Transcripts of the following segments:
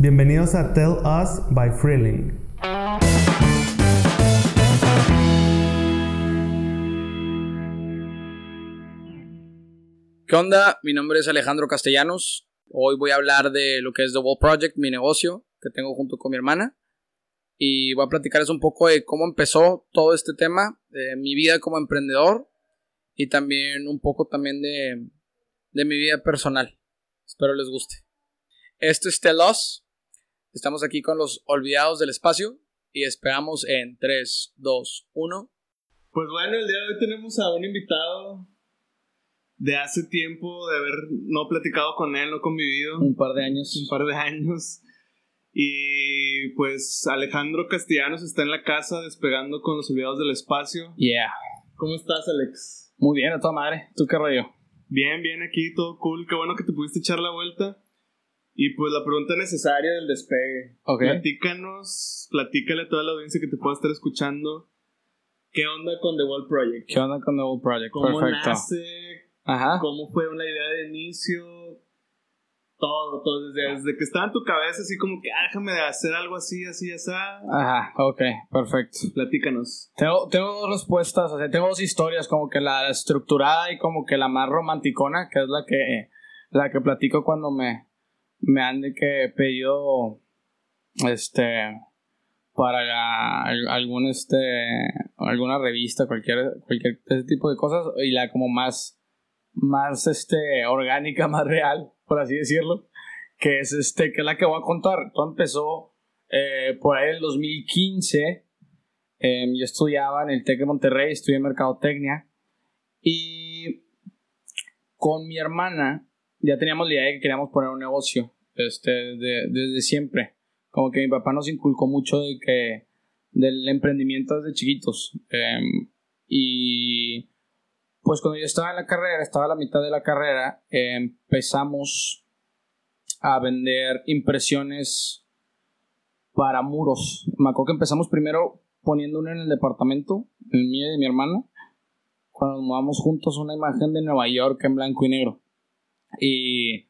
Bienvenidos a Tell Us by Freeling. ¿Qué onda? Mi nombre es Alejandro Castellanos. Hoy voy a hablar de lo que es The Wall Project, mi negocio que tengo junto con mi hermana. Y voy a platicarles un poco de cómo empezó todo este tema, de mi vida como emprendedor y también un poco también de, de mi vida personal. Espero les guste. Esto es Tell Us. Estamos aquí con los olvidados del espacio y esperamos en 3, 2, 1. Pues bueno, el día de hoy tenemos a un invitado de hace tiempo de haber no platicado con él, no convivido. Un par de años. Un par de años. Y pues Alejandro Castellanos está en la casa despegando con los olvidados del espacio. Yeah. ¿Cómo estás, Alex? Muy bien, a toda madre. ¿Tú qué rollo? Bien, bien aquí, todo cool. Qué bueno que te pudiste echar la vuelta. Y pues la pregunta necesaria del despegue. Ok. Platícanos, platícale a toda la audiencia que te pueda estar escuchando. ¿Qué onda con The Wall Project? ¿Qué onda con The Wall Project? ¿Cómo Perfecto. nace? Ajá. ¿Cómo fue una idea de inicio? Todo, todo, desde, desde que estaba en tu cabeza, así como que, ah, déjame de hacer algo así, así, así. Ajá, ok, perfecto. Platícanos. Tengo, tengo dos respuestas, o sea, tengo dos historias, como que la estructurada y como que la más romanticona, que es la que, la que platico cuando me, me han de que pedido, este, para algún, este, alguna revista, cualquier, cualquier ese tipo de cosas, y la como más, más, este, orgánica, más real, por así decirlo, que es este, que es la que voy a contar. Todo empezó eh, por ahí en el 2015, Em, yo estudiaba en el TEC de Monterrey, estudié Mercadotecnia. Y con mi hermana ya teníamos la idea de que queríamos poner un negocio este, de- desde siempre. Como que mi papá nos inculcó mucho de que, del emprendimiento desde chiquitos. Em, y pues cuando yo estaba en la carrera, estaba a la mitad de la carrera, empezamos a vender impresiones para muros. Me acuerdo que empezamos primero poniendo uno en el departamento, el mío y de mi hermana, cuando nos mudamos juntos una imagen de Nueva York en blanco y negro. Y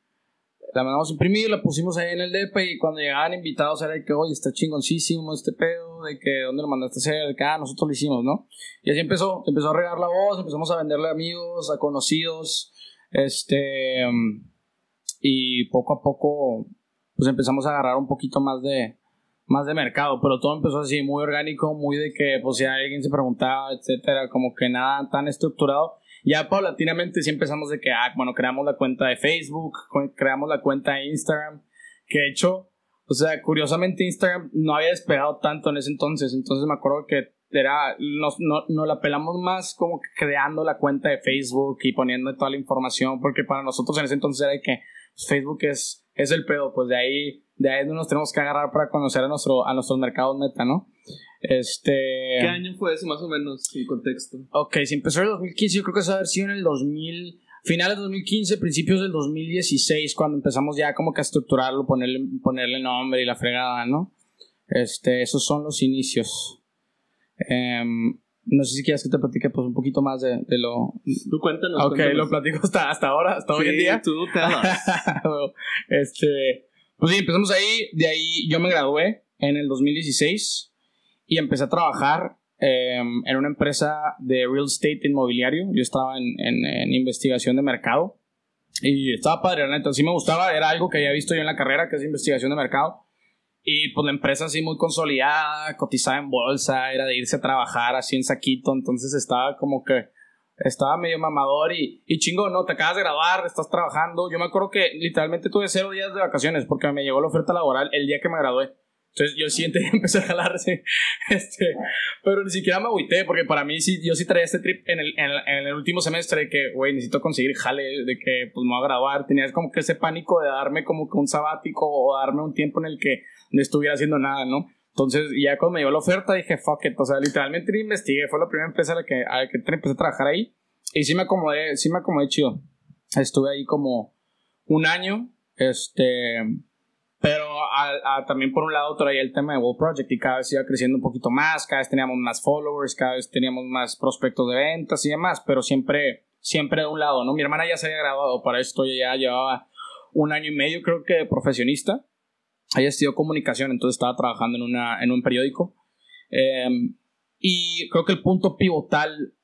la mandamos a imprimir, la pusimos ahí en el DP y cuando llegaban invitados era de que, oye, está chingoncísimo este pedo, de que, ¿dónde lo mandaste a hacer? De que, ah, nosotros lo hicimos, ¿no? Y así empezó, empezó a regar la voz, empezamos a venderle a amigos, a conocidos, este, y poco a poco, pues empezamos a agarrar un poquito más de, más de mercado, pero todo empezó así, muy orgánico, muy de que, pues, si alguien se preguntaba, etcétera, como que nada tan estructurado. Ya paulatinamente sí empezamos de que, ah, bueno, creamos la cuenta de Facebook, creamos la cuenta de Instagram, que de hecho, o sea, curiosamente Instagram no había despegado tanto en ese entonces, entonces me acuerdo que era, nos, no, nos la pelamos más como que creando la cuenta de Facebook y poniendo toda la información, porque para nosotros en ese entonces era de que pues, Facebook es, es el pedo, pues de ahí, de ahí nos tenemos que agarrar para conocer a, nuestro, a nuestros mercados meta, ¿no? Este... ¿Qué año fue ese, más o menos, el contexto? Ok, si empezó en el 2015, yo creo que eso haber sido en el 2000, finales del 2015, principios del 2016, cuando empezamos ya como que a estructurarlo, ponerle, ponerle nombre y la fregada, ¿no? Este, esos son los inicios. Em, no sé si quieres que te platique pues un poquito más de, de lo... Tú cuéntanos. Ok, cuéntanos. lo platico hasta, hasta ahora, hasta hoy en Sí, día. tú us. este, pues sí, empezamos ahí. De ahí yo me gradué en el 2016 y empecé a trabajar em, en una empresa de real estate inmobiliario. Yo estaba en, en- en investigación de mercado y estaba padre, la neta. Sí me gustaba, era algo que había visto yo en la carrera, que es investigación de mercado. Y pues la empresa así muy consolidada, cotizada en bolsa, era de irse a trabajar así en saquito, entonces estaba como que estaba medio mamador y, y chingo, no, te acabas de graduar, estás trabajando. Yo me acuerdo que literalmente tuve cero días de vacaciones porque me llegó la oferta laboral el día que me gradué. Entonces yo el siguiente día empecé a jalarse, este, pero ni siquiera me agüité porque para mí sí, yo sí traía este trip en el, en el, en el último semestre de que, güey, necesito conseguir jale, de que pues me voy a graduar. Tenía como que ese pánico de darme como que un sabático o darme un tiempo en el que no estuviera haciendo nada, ¿no? Entonces, ya cuando me llegó la oferta, dije, fuck it. O sea, literalmente investigué. Fue la primera empresa a la que, a que empecé a trabajar ahí. Y sí me acomodé, sí me acomodé chido. Estuve ahí como un año. Este. Pero también por un lado traía el tema de World Project y cada vez iba creciendo un poquito más, cada vez teníamos más followers, cada vez teníamos más prospectos de ventas y demás, pero siempre, siempre de un lado, ¿no? Mi hermana ya se había graduado para esto, ya llevaba un año y medio creo que de profesionista ella estudió comunicación, entonces estaba trabajando en, una, en un periódico. Em, y creo que el punto pivotal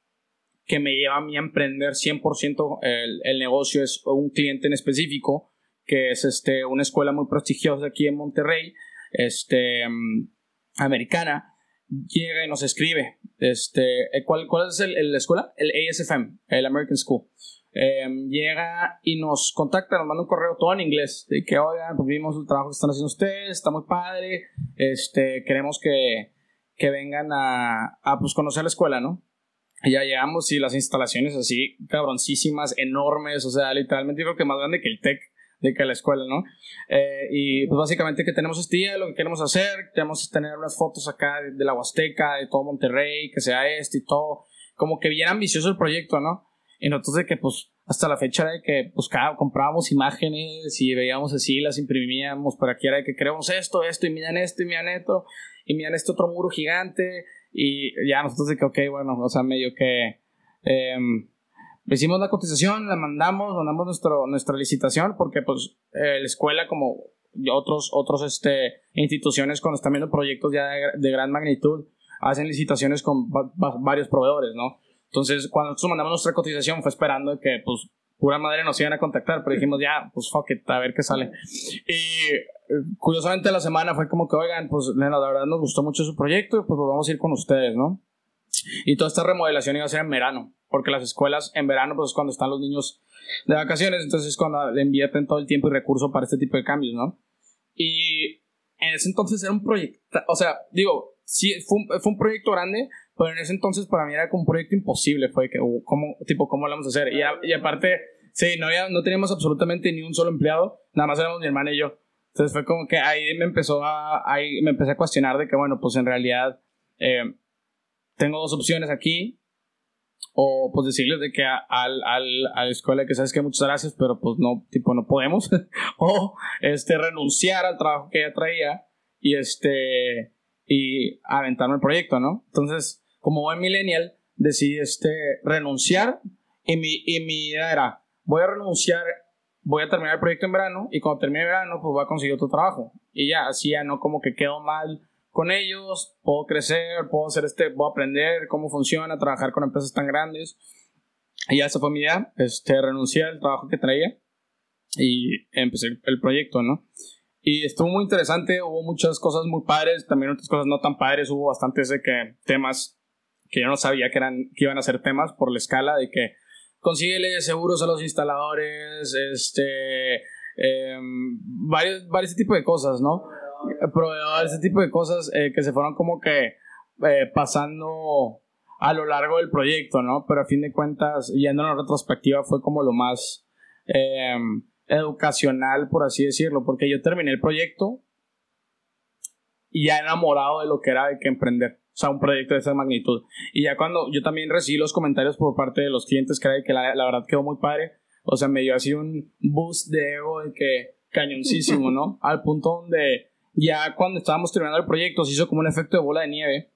que me lleva a mí a emprender 100% el, el negocio es un cliente en específico, que es este, una escuela muy prestigiosa aquí en Monterrey, este, em, americana, llega y nos escribe. Este, eh, ¿cuál, ¿Cuál es el, la escuela? El ASFM, el American School. Em, llega y nos contacta, nos manda un correo todo en inglés, de que, oigan, pues vimos el trabajo que están haciendo ustedes, está muy padre, este, queremos que, que vengan a, a pues, conocer la escuela, ¿no? Y ya llegamos y las instalaciones así, cabroncísimas, enormes, o sea, literalmente yo creo que más grande que el TEC de que la escuela, ¿no? Eh, y pues básicamente que tenemos este día, lo que queremos hacer, queremos tener unas fotos acá de, de, la Huasteca, de todo Monterrey, que sea este y todo, como que bien ambicioso el proyecto, ¿no? Y nosotros de que pues hasta la fecha de que cada, comprábamos imágenes y veíamos así, las imprimíamos para que era de que queremos esto, esto, y miran esto, y miran esto, y miran este otro muro gigante, y ya nosotros de que, ok, bueno, o sea, medio que... Eh, hicimos la cotización, la mandamos, mandamos nuestro, nuestra licitación, porque pues eh, la escuela como otros, otros este, instituciones cuando están viendo proyectos ya de gran magnitud, hacen licitaciones con varios proveedores, ¿no? Entonces, cuando nosotros mandamos nuestra cotización fue esperando que, pues, pura madre nos iban a contactar, pero dijimos, ya, pues, fuck it, a ver qué sale. Y eh, curiosamente la semana fue como que, oigan, pues, la verdad nos gustó mucho su proyecto, pues, vamos a ir con ustedes, ¿no? Y toda esta remodelación iba a ser en verano, porque las escuelas en verano, pues, es cuando están los niños de vacaciones, entonces es cuando le invierten todo el tiempo y recurso para este tipo de cambios, ¿no? Y en ese entonces era un proyecto, o sea, digo, sí, fue un, fue un proyecto grande, pero en ese entonces para mí era como un proyecto imposible, fue que, uh, ¿cómo, tipo, ¿cómo lo vamos a hacer? Y, a, y aparte, sí, no, había, no teníamos absolutamente ni un solo empleado, nada más éramos mi hermana y yo. Entonces fue como que ahí me empezó a, ahí me empecé a cuestionar de que, bueno, pues en realidad eh, tengo dos opciones aquí, o pues decirles de que a, al, al, a la escuela que sabes que muchas gracias, pero pues no, tipo, no podemos, o este, renunciar al trabajo que ella traía y este, y aventarme el proyecto, ¿no? Entonces, como buen millennial, decidí este, renunciar y mi, y mi idea era, voy a renunciar, voy a terminar el proyecto en verano y cuando termine el verano, pues voy a conseguir otro trabajo. Y ya, así ya no como que quedo mal con ellos, puedo crecer, puedo hacer este, puedo aprender cómo funciona, trabajar con empresas tan grandes. Y ya esa fue mi idea, este, renuncié al trabajo que traía y empecé el proyecto, ¿no? Y estuvo muy interesante, hubo muchas cosas muy padres, también otras cosas no tan padres, hubo bastantes de que temas que yo no sabía que, eran, que iban a ser temas por la escala de que consíguele seguros a los instaladores, este, eh, varios, varios tipo de cosas, ¿no? Proveedores, ese tipo de cosas eh, que se fueron como que eh, pasando a lo largo del proyecto, ¿no? Pero a fin de cuentas, yendo en la retrospectiva, fue como lo más em, educacional, por así decirlo, porque yo terminé el proyecto y ya enamorado de lo que era de que emprender. O sea, un proyecto de esa magnitud. Y ya cuando yo también recibí los comentarios por parte de los clientes, que, que la, la verdad quedó muy padre. O sea, me dio así un boost de ego de que cañoncísimo, ¿no? Al punto donde ya cuando estábamos terminando el proyecto se hizo como un efecto de bola de nieve.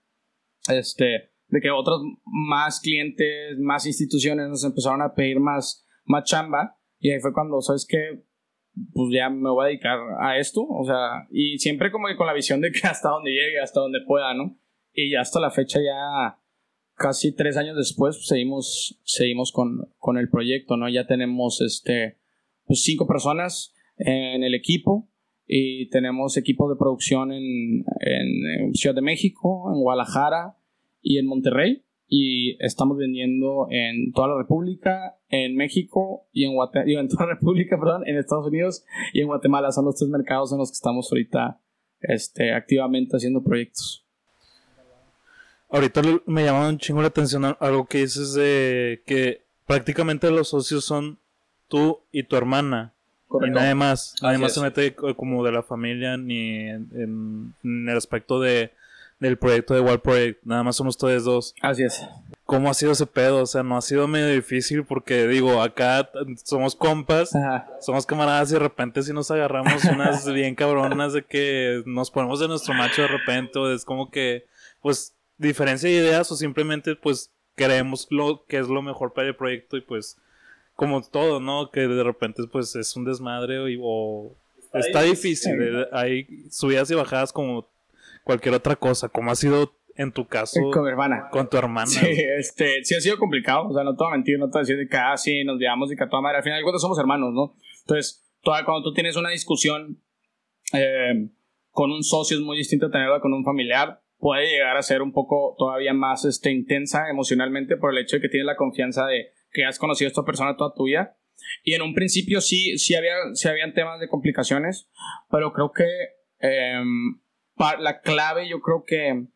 Este, de que otros más clientes, más instituciones nos empezaron a pedir más, más chamba. Y ahí fue cuando, ¿sabes qué? Pues ya me voy a dedicar a esto. O sea, y siempre como que con la visión de que hasta donde llegue, hasta donde pueda, ¿no? Y hasta la fecha, ya casi tres años después, pues, seguimos, seguimos con, con, el proyecto, ¿no? Ya tenemos este, pues, cinco personas en el equipo y tenemos equipos de producción en, en, Ciudad de México, en Guadalajara y en Monterrey. Y estamos vendiendo en toda la República, en México y en, Guate en toda la República, perdón, en Estados Unidos y en Guatemala. Son los tres mercados en los que estamos ahorita este, activamente haciendo proyectos. Ahorita me llama un chingo la atención algo que dices de que prácticamente los socios son tú y tu hermana. Y nadie más. Nadie más se mete como de la familia ni en, el aspecto de, del proyecto de Wild Project. Nada más son ustedes dos. Así es. ¿Cómo ha sido ese pedo? O sea, no ha sido medio difícil porque, digo, acá somos compas, somos camaradas y de repente si nos agarramos unas bien cabronas de que nos ponemos de nuestro macho de repente, es como que, pues, diferencia de ideas o simplemente pues creemos lo que es lo mejor para el proyecto y pues como todo, ¿no? Que de repente pues es un desmadre o, está difícil. eh, Hay subidas y bajadas como cualquier otra cosa. Como ha sido en tu caso Con mi hermana. con tu hermana. Sí, este, sí ha sido complicado, o sea, no te voy a mentir, no te voy a decir de que ah, sí, nos llevamos y que a toda madre, al final de cuentas somos hermanos, ¿no? Entonces, toda, cuando tú tienes una discusión eh, con un socio es muy distinto a tenerla con un familiar, puede llegar a ser un poco todavía más este, intensa emocionalmente por el hecho de que tienes la confianza de que has conocido a esta persona toda tu vida. Y en un principio sí, sí, había, sí habían temas de complicaciones, pero creo que eh, la clave yo creo que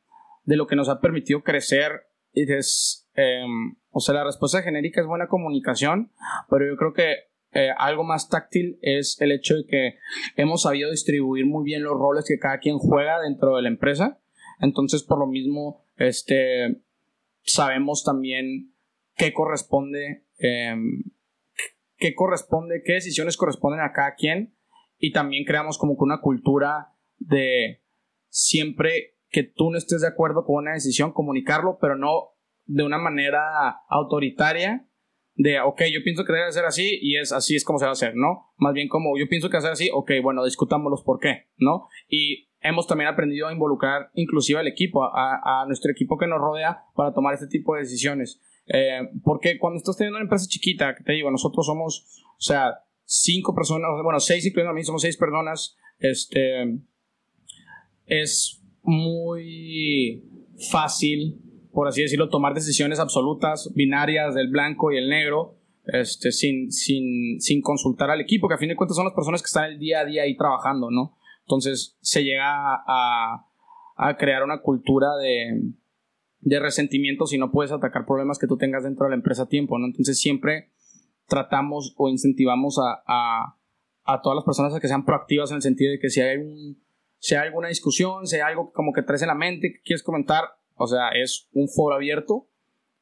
de lo que nos ha permitido crecer es, eh, o sea, la respuesta genérica es buena comunicación, pero yo creo que eh, algo más táctil es el hecho de que hemos sabido distribuir muy bien los roles que cada quien juega dentro de la empresa. Entonces, por lo mismo, este, sabemos también qué corresponde, eh, qué corresponde, qué decisiones corresponden a cada quien y también creamos como que una cultura de siempre que tú no estés de acuerdo con una decisión, comunicarlo, pero no de una manera autoritaria, de, ok, yo pienso que debe ser así y es así es como se va a hacer, ¿no? Más bien como yo pienso que va ser así, ok, bueno, discutámoslos por qué, ¿no? Y hemos también aprendido a involucrar inclusive al equipo, a, nuestro equipo que nos rodea para tomar este tipo de decisiones. Eh, porque cuando estás teniendo una empresa chiquita, que te digo, nosotros somos, o sea, cinco personas, bueno, seis incluyendo a mí, somos seis personas, este, es muy fácil, por así decirlo, tomar decisiones absolutas, binarias del blanco y el negro, este, sin, sin, sin consultar al equipo, que a fin de cuentas son las personas que están el día a día ahí trabajando, ¿no? Entonces se llega a, a crear una cultura de, de resentimiento si no puedes atacar problemas que tú tengas dentro de la empresa a tiempo, ¿no? Entonces siempre tratamos o incentivamos a, a, a todas las personas a que sean proactivas en el sentido de que si hay, un, si hay alguna discusión, si hay algo como que traes en la mente que quieres comentar, o sea, es un foro abierto,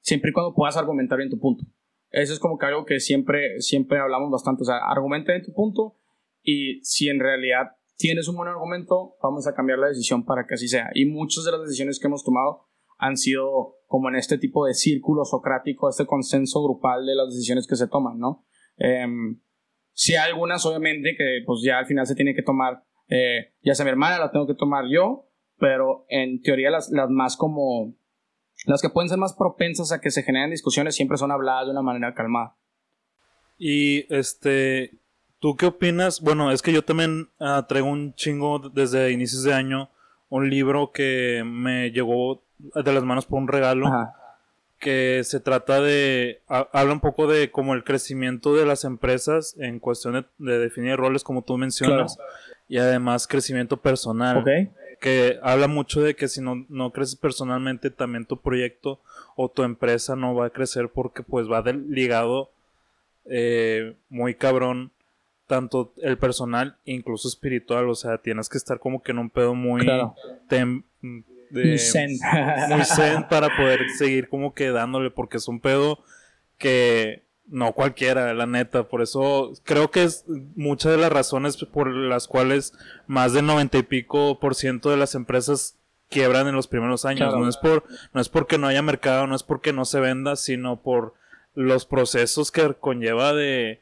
siempre y cuando puedas argumentar bien tu punto. Eso es como que algo que siempre, siempre hablamos bastante, o sea, argumenta bien tu punto y si en realidad tienes un buen argumento, vamos a cambiar la decisión para que así sea. Y muchas de las decisiones que hemos tomado han sido como en este tipo de círculo socrático, este consenso grupal de las decisiones que se toman, ¿no? Eh, si hay algunas, obviamente, que pues ya al final se tiene que tomar, eh, ya sea mi hermana, la tengo que tomar yo, pero en teoría las, las más como, las que pueden ser más propensas a que se generen discusiones siempre son habladas de una manera calmada. Y este, ¿tú qué opinas? Bueno, es que yo también ah, traigo un chingo desde inicios de año, un libro que me llegó de las manos por un regalo, Ajá. que se trata de, ha- habla un poco de como el crecimiento de las empresas en cuestión de, de definir roles como tú mencionas, y además crecimiento personal que habla mucho de que si no, no creces personalmente, también tu proyecto o tu empresa no va a crecer porque pues va del- ligado eh, muy cabrón tanto el personal incluso espiritual, o sea, tienes que estar como que en un pedo muy Claro. tem- de- zen. muy zen para poder seguir como que dándole porque es un pedo que no cualquiera, la neta, por eso creo que es muchas de las razones por las cuales más del noventa y pico por ciento de las empresas quiebran en los primeros años. Claro. No es por, no es porque no haya mercado, no es porque no se venda, sino por los procesos que conlleva de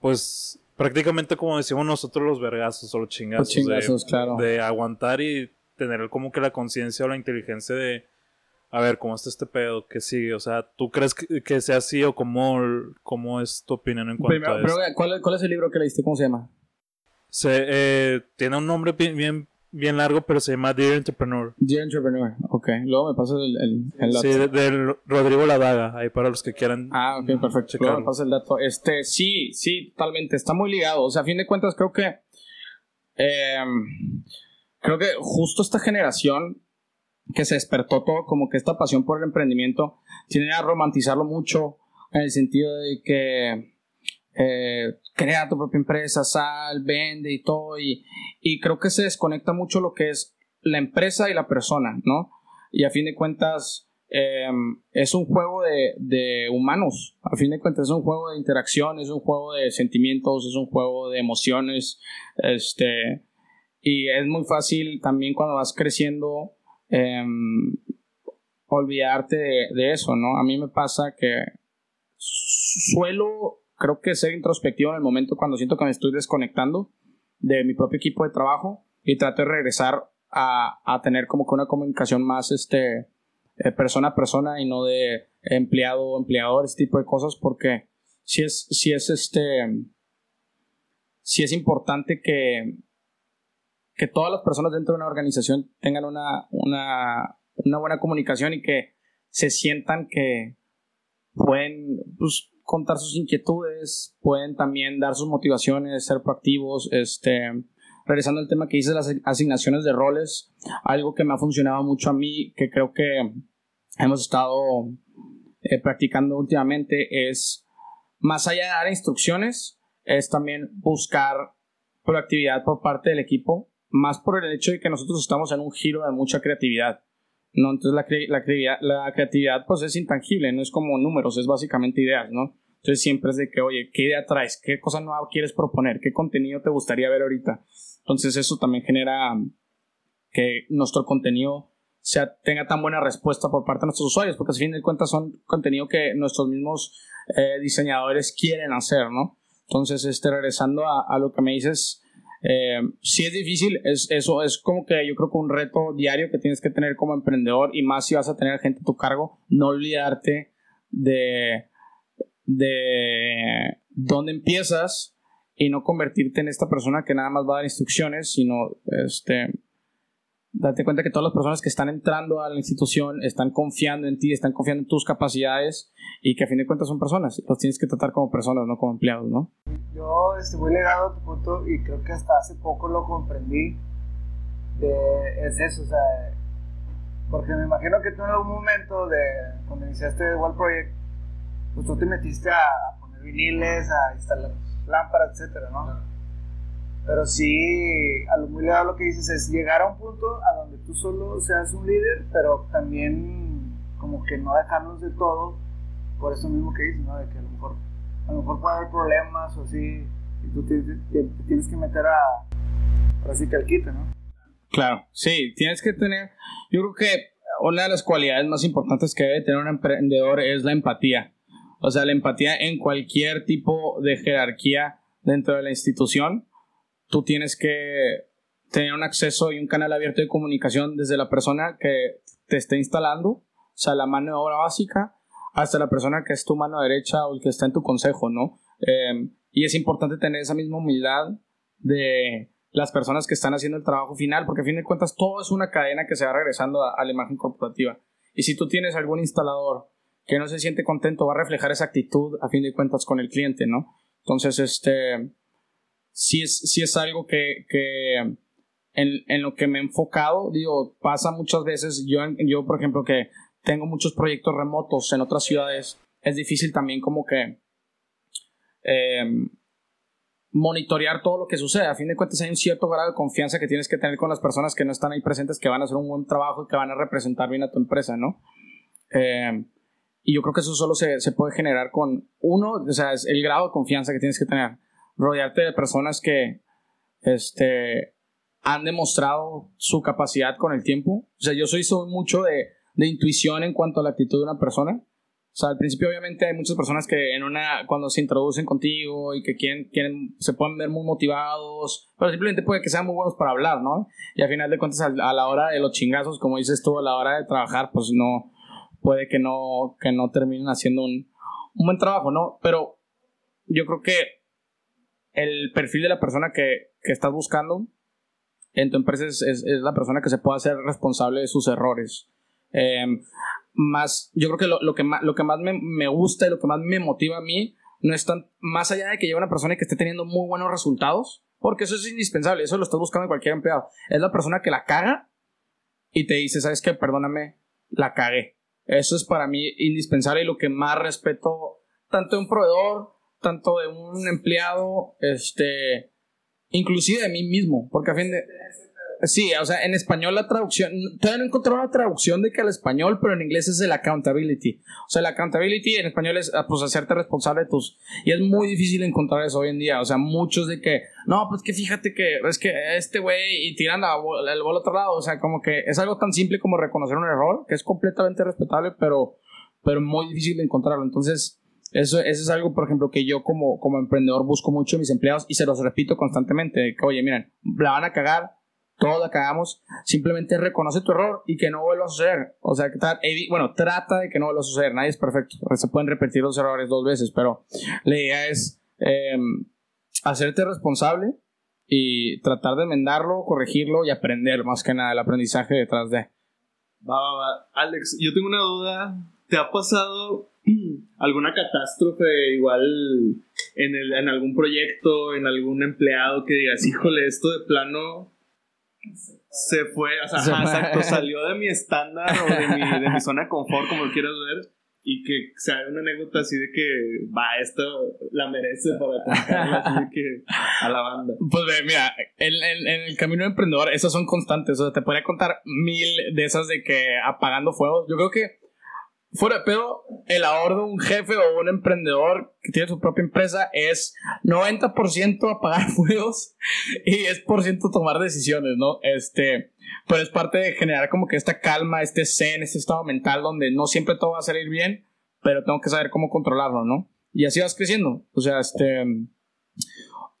pues prácticamente como decimos nosotros los vergazos o los chingazos, Los chingazos, de, claro. de aguantar y tener como que la conciencia o la inteligencia de a ver cómo está este pedo, que sigue, o sea, ¿tú crees que, que sea así o cómo, cómo es tu opinión en cuanto Primero, a eso? ¿cuál, ¿Cuál es el libro que leíste? ¿Cómo se llama? Se, eh, tiene un nombre bien, bien, bien largo, pero se llama Dear Entrepreneur. Dear Entrepreneur. Ok. Luego me pasas el, el, el dato. Sí, de, de Rodrigo Ladaga, ahí para los que quieran. Ah, ok, perfecto. Checarlo. Luego me pasas el dato. Este, sí, sí, totalmente. Está muy ligado. O sea, a fin de cuentas, creo que. eh, creo que justo esta generación que se despertó todo, como que esta pasión por el emprendimiento, tiene a romantizarlo mucho en el sentido de que. Eh, crea tu propia empresa, sal, vende y todo. Y, y creo que se desconecta mucho lo que es la empresa y la persona, ¿no? Y a fin de cuentas, eh, es un juego de, de humanos. A fin de cuentas, es un juego de interacción, es un juego de sentimientos, es un juego de emociones. Este, y es muy fácil también cuando vas creciendo eh, olvidarte de, de eso, ¿no? A mí me pasa que suelo, creo que ser introspectivo en el momento cuando siento que me estoy desconectando de mi propio equipo de trabajo y trato de regresar a, a tener como que una comunicación más este, eh, persona a persona y no de empleado o empleador, ese tipo de cosas, porque si es, si es este, si es importante que, que todas las personas dentro de una organización tengan una, una, una buena comunicación y que se sientan que pueden pues, contar sus inquietudes, pueden también dar sus motivaciones, ser proactivos, este, regresando al tema que dices, las asignaciones de roles, algo que me ha funcionado mucho a mí, que creo que hemos estado eh, practicando últimamente, es más allá de dar instrucciones, es también buscar proactividad por parte del equipo, más por el hecho de que nosotros estamos en un giro de mucha creatividad. ¿No? Entonces la, la, la creatividad pues es intangible, no es como números, es básicamente ideas, ¿no? Entonces siempre es de que, oye, ¿qué idea traes? ¿Qué cosa nueva quieres proponer? ¿Qué contenido te gustaría ver ahorita? Entonces eso también genera que nuestro contenido sea, tenga tan buena respuesta por parte de nuestros usuarios, porque al fin de cuentas son contenido que nuestros mismos eh, diseñadores quieren hacer, ¿no? Entonces, este, regresando a, a lo que me dices, eh, si es difícil, es, eso es como que yo creo que un reto diario que tienes que tener como emprendedor y más si vas a tener gente a tu cargo, no olvidarte de, de dónde empiezas y no convertirte en esta persona que nada más va a dar instrucciones, sino este, date cuenta que todas las personas que están entrando a la institución están confiando en ti, están confiando en tus capacidades y que a fin de cuentas son personas. Los tienes que tratar como personas, no como empleados, ¿no? Yo estoy muy legado a tu punto y creo que hasta hace poco lo comprendí. De, es eso, o sea, porque me imagino que tú en algún momento de cuando iniciaste Wall Project, pues tú te metiste a, poner viniles, a instalar lámparas, etcétera, ¿no? Pero sí, a lo muy legado lo que dices es llegar a un punto a donde tú solo seas un líder, pero también como que no dejarnos de todo por eso mismo que dices, ¿no? De que a lo mejor, a lo mejor puede haber problemas o así, y tú tienes que meter a, así que al ¿no? Claro, sí, tienes que tener, yo creo que una de las cualidades más importantes que debe tener un emprendedor es la empatía. O sea, la empatía en cualquier tipo de jerarquía dentro de la institución tú tienes que tener un acceso y un canal abierto de comunicación desde la persona que te está instalando, o sea, la mano de obra básica, hasta la persona que es tu mano derecha o el que está en tu consejo, ¿no? Em, y es importante tener esa misma humildad de las personas que están haciendo el trabajo final, porque a fin de cuentas todo es una cadena que se va regresando a, a la imagen corporativa. Y si tú tienes algún instalador que no se siente contento, va a reflejar esa actitud a fin de cuentas con el cliente, ¿no? Entonces, este, si es, es algo que, que en, en, lo que me he enfocado, digo, pasa muchas veces, yo, yo por ejemplo que tengo muchos proyectos remotos en otras ciudades, es difícil también como que em, monitorear todo lo que sucede. A fin de cuentas hay un cierto grado de confianza que tienes que tener con las personas que no están ahí presentes, que van a hacer un buen trabajo y que van a representar bien a tu empresa, ¿no? Em, y yo creo que eso solo se, se, puede generar con uno, o sea, es el grado de confianza que tienes que tener rodearte de personas que este, han demostrado su capacidad con el tiempo. O sea, yo soy, soy mucho de, de intuición en cuanto a la actitud de una persona. O sea, al principio obviamente hay muchas personas que en una, cuando se introducen contigo y que quieren, quieren, se pueden ver muy motivados, pero simplemente puede que sean muy buenos para hablar, ¿no? Y al final de cuentas, a, la hora de los chingazos, como dices tú, a la hora de trabajar, pues no, puede que no, que no terminen haciendo un, un buen trabajo, ¿no? Pero yo creo que el perfil de la persona que, que estás buscando en tu empresa es, es, la persona que se pueda hacer responsable de sus errores. Em, más, yo creo que lo, lo, que más, lo que más me, me, gusta y lo que más me motiva a mí no es tan, más allá de que llegue una persona que esté teniendo muy buenos resultados, porque eso es indispensable, eso lo estás buscando en cualquier empleado. Es la persona que la caga y te dice, ¿sabes qué? Perdóname, la cagué. Eso es para mí indispensable y lo que más respeto tanto de un proveedor tanto de un empleado, este, inclusive de mí mismo, porque a fin de... Sí, o sea, en español la traducción, todavía no encontré una traducción de que al español, pero en inglés es el accountability. O sea, el accountability en español es pues hacerte responsable de tus... Y es muy difícil encontrar eso hoy en día. O sea, muchos de que, no, pues que fíjate que es que este güey y tiran la, el bol otro lado. O sea, como que es algo tan simple como reconocer un error, que es completamente respetable, pero, pero muy difícil de encontrarlo. Entonces, Eso, eso es algo, por ejemplo, que yo como, como emprendedor busco mucho en mis empleados y se los repito constantemente. Que, oye, miren, la van a cagar, todos la cagamos, simplemente reconoce tu error y que no vuelva a suceder. O sea, que bueno, trata de que no vuelva a suceder. Nadie es perfecto. Se pueden repetir los errores dos veces, pero la idea es em, hacerte responsable y tratar de enmendarlo, corregirlo y aprender más que nada el aprendizaje detrás de. Va, va, va. Alex, yo tengo una duda. ¿Te ha pasado alguna catástrofe igual en, el, en algún proyecto, en algún empleado que digas, híjole, esto de plano se fue, o sea, exacto, salió de mi estándar o de mi, de mi zona de confort, como lo quieras ver, y que sea una anécdota así de que, va, esto la merece para contarla así que a la banda. Pues mira, en, en, en, el camino de emprendedor, esas son constantes, o sea, te podría contar mil de esas de que apagando fuegos, yo creo que fuera de pedo, el ahorro de un jefe o un emprendedor que tiene su propia empresa es 90% apagar fuegos y 10% tomar decisiones, ¿no? Este, pero es parte de generar como que esta calma, este zen, este estado mental donde no siempre todo va a salir bien, pero tengo que saber cómo controlarlo, ¿no? Y así vas creciendo. O sea, este,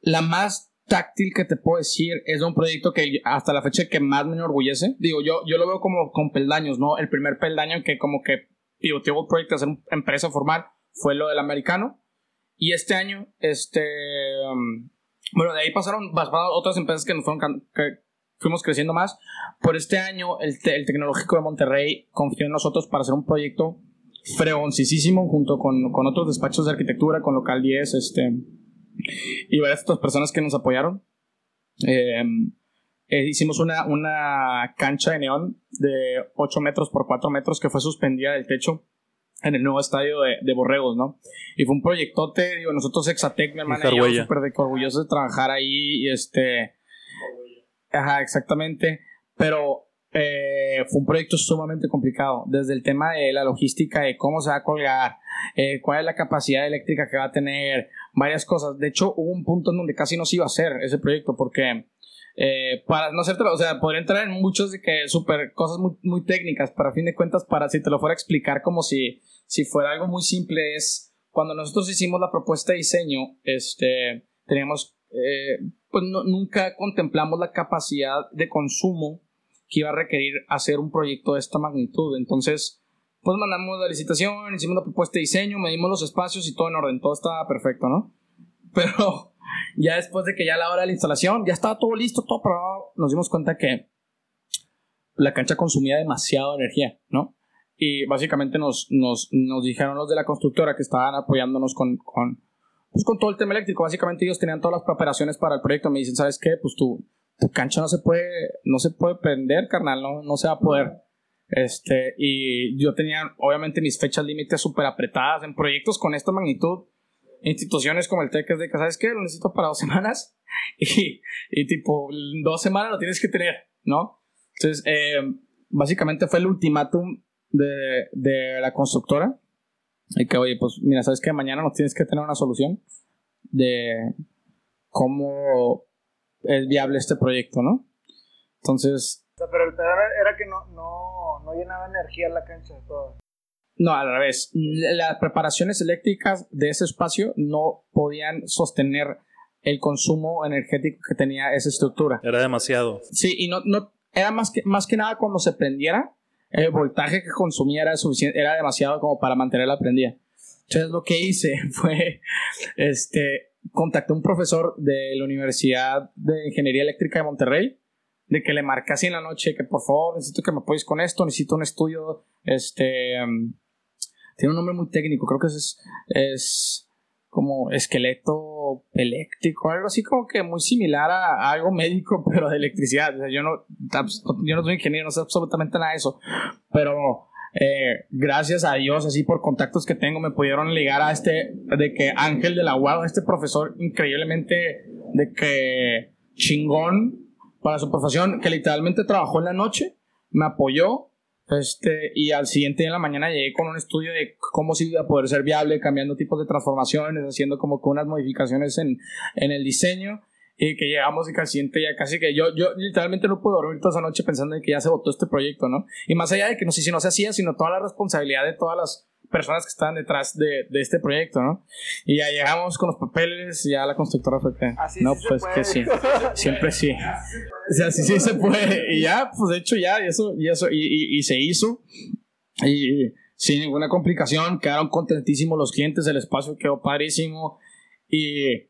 la más táctil que te puedo decir es un proyecto que hasta la fecha que más me enorgullece. Digo, yo, yo lo veo como con peldaños, ¿no? El primer peldaño que como que pivoteó el proyecto de hacer una empresa formal fue lo del americano. Y este año, este, um, bueno, de ahí pasaron, otras empresas que nos fueron, que fuimos creciendo más. Por este año, el, el Tecnológico de Monterrey confió en nosotros para hacer un proyecto fregoncísimo junto con, con, otros despachos de arquitectura, con Local 10, este, y varias otras personas que nos apoyaron. Eh, eh, hicimos una, una cancha de neón de 8 metros por 4 metros que fue suspendida del techo en el nuevo estadio de, de Borregos, ¿no? Y fue un proyectote, digo, nosotros Exatec, mi hermana y yo, súper orgullosos de trabajar ahí y este... Ajá, exactamente, pero eh, fue un proyecto sumamente complicado, desde el tema de la logística, de cómo se va a colgar, eh, cuál es la capacidad eléctrica que va a tener, varias cosas. De hecho, hubo un punto en donde casi no se iba a hacer ese proyecto porque eh, para no hacerte, o sea, podría entrar en muchos de que super cosas muy, muy técnicas, pero a fin de cuentas, para si te lo fuera a explicar como si, si fuera algo muy simple, es cuando nosotros hicimos la propuesta de diseño, este, teníamos, eh, pues nunca contemplamos la capacidad de consumo que iba a requerir hacer un proyecto de esta magnitud. Entonces, pues mandamos la licitación, hicimos la propuesta de diseño, medimos los espacios y todo en orden, todo estaba perfecto, ¿no? Pero ya después de que ya la hora de la instalación, ya estaba todo listo, todo probado, nos dimos cuenta que la cancha consumía demasiada energía, ¿no? Y básicamente nos, nos, nos dijeron los de la constructora que estaban apoyándonos con, con, pues con todo el tema eléctrico. Básicamente ellos tenían todas las preparaciones para el proyecto. Me dicen, ¿sabes qué? Pues tu, tu cancha no se puede, no se puede prender, carnal, no, no se va a poder. Este, y yo tenía obviamente mis fechas límites súper apretadas en proyectos con esta magnitud instituciones como el TEC es de que, ¿sabes qué? Lo necesito para dos semanas y, y tipo, dos semanas lo tienes que tener, ¿no? Entonces, eh, básicamente fue el ultimátum de, de la constructora y que, oye, pues mira, ¿sabes qué? Mañana nos tienes que tener una solución de cómo es viable este proyecto, ¿no? Entonces... pero el peor era que no, no, no llenaba energía la cancha todo. No, al revés. Las preparaciones eléctricas de ese espacio no podían sostener el consumo energético que tenía esa estructura. Era demasiado. Sí, y no, no era más que, más que nada cuando se prendiera, el voltaje que consumía era, suficiente, era demasiado como para mantenerla prendida. Entonces lo que hice fue, este, contacté a un profesor de la Universidad de Ingeniería Eléctrica de Monterrey, de que le marcase en la noche que por favor necesito que me apoyes con esto, necesito un estudio, este, tiene un nombre muy técnico, creo que es, es como esqueleto eléctrico, algo así como que muy similar a, algo médico, pero de electricidad. yo, no, yo no soy ingeniero, no sé absolutamente nada de eso, pero eh, gracias a Dios, así por contactos que tengo, me pudieron ligar a este, de que Ángel de la Guada, este profesor increíblemente de que chingón para su profesión, que literalmente trabajó en la noche, me apoyó este, y al siguiente día en la mañana llegué con un estudio de cómo sí iba a poder ser viable, cambiando tipos de transformaciones, haciendo como que unas modificaciones en, en el diseño. Y que llegamos y que al siguiente ya casi que yo, yo literalmente no puedo dormir toda esa noche pensando en que ya se votó este proyecto, ¿no? Y más allá de que no sé si no se hacía, sino toda la responsabilidad de todas las personas que estaban detrás de, de, este proyecto, ¿no? Y ya llegamos con los papeles y ya la constructora fue que... no, pues que sí, siempre sí. O sea, sí, sí se puede. Y ya, pues de hecho ya, y eso, y eso, y, y, se hizo. Y sin ninguna complicación, quedaron contentísimos los clientes, el espacio quedó padrísimo. Y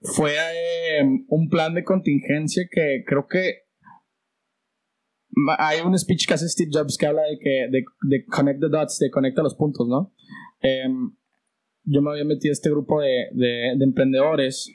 fue eh, un plan de contingencia que creo que hay un speech que hace Steve Jobs que habla de que de, de connect the dots, de conecta los puntos, ¿no? Em, yo me había metido a este grupo de, de, de emprendedores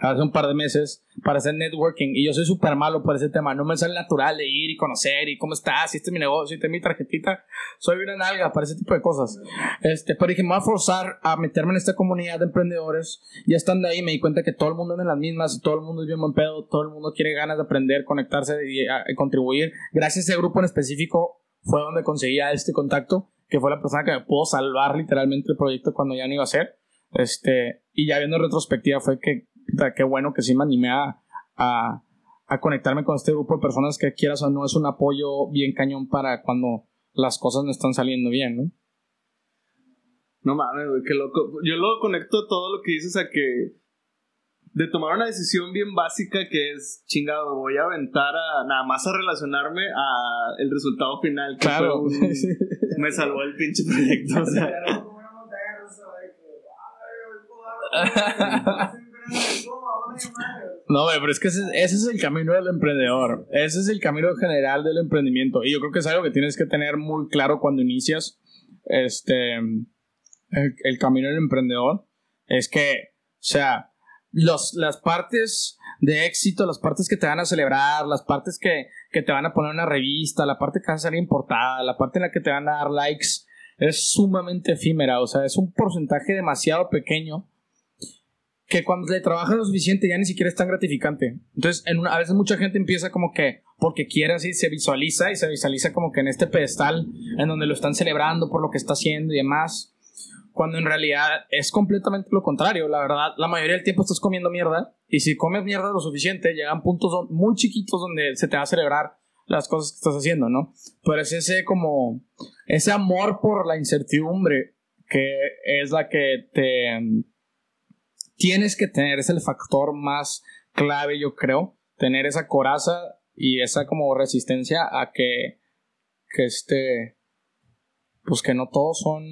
hace un par de meses para hacer networking y yo soy súper malo por ese tema. No me sale natural de ir y conocer y cómo estás, y este es mi negocio, y este es mi tarjetita. Soy una nalga para ese tipo de cosas. Este, pero dije, me voy a forzar a meterme en esta comunidad de emprendedores. Ya estando ahí me di cuenta que todo el mundo anda en las mismas, y todo el mundo es bien buen pedo, todo el mundo quiere ganas de aprender, conectarse y, contribuir. Gracias a ese grupo en específico fue donde conseguía este contacto, que fue la persona que me pudo salvar literalmente el proyecto cuando ya no iba a ser. Este, y ya viendo en retrospectiva fue que qué bueno que sí me animé a, a, conectarme con este grupo de personas que quieras o no es un apoyo bien cañón para cuando las cosas no están saliendo bien, ¿no? No mames, güey, qué loco. Yo lo conecto todo lo que dices a que de tomar una decisión bien básica que es chingado, voy a aventar a nada más a relacionarme a el resultado final que claro. me salvó el pinche proyecto, o sea. No, pero es que ese, es el camino del emprendedor. Ese es el camino general del emprendimiento. Y yo creo que es algo que tienes que tener muy claro cuando inicias este, el, camino del emprendedor. Es que, o sea, los, las partes de éxito, las partes que te van a celebrar, las partes que, que te van a poner en una revista, la parte que va a salir importada, la parte en la que te van a dar likes, es sumamente efímera. O sea, es un porcentaje demasiado pequeño que cuando le trabajas lo suficiente ya ni siquiera es tan gratificante. Entonces, en a veces mucha gente empieza como que porque quiere así, se visualiza y se visualiza como que en este pedestal en donde lo están celebrando por lo que está haciendo y demás. Cuando en realidad es completamente lo contrario. La verdad, la mayoría del tiempo estás comiendo mierda y si comes mierda lo suficiente, llegan puntos muy chiquitos donde se te va a celebrar las cosas que estás haciendo, ¿no? Pero es ese como, ese amor por la incertidumbre que es la que te tienes que tener, es el factor más clave, yo creo, tener esa coraza y esa como resistencia a que, que este, pues que no todos son,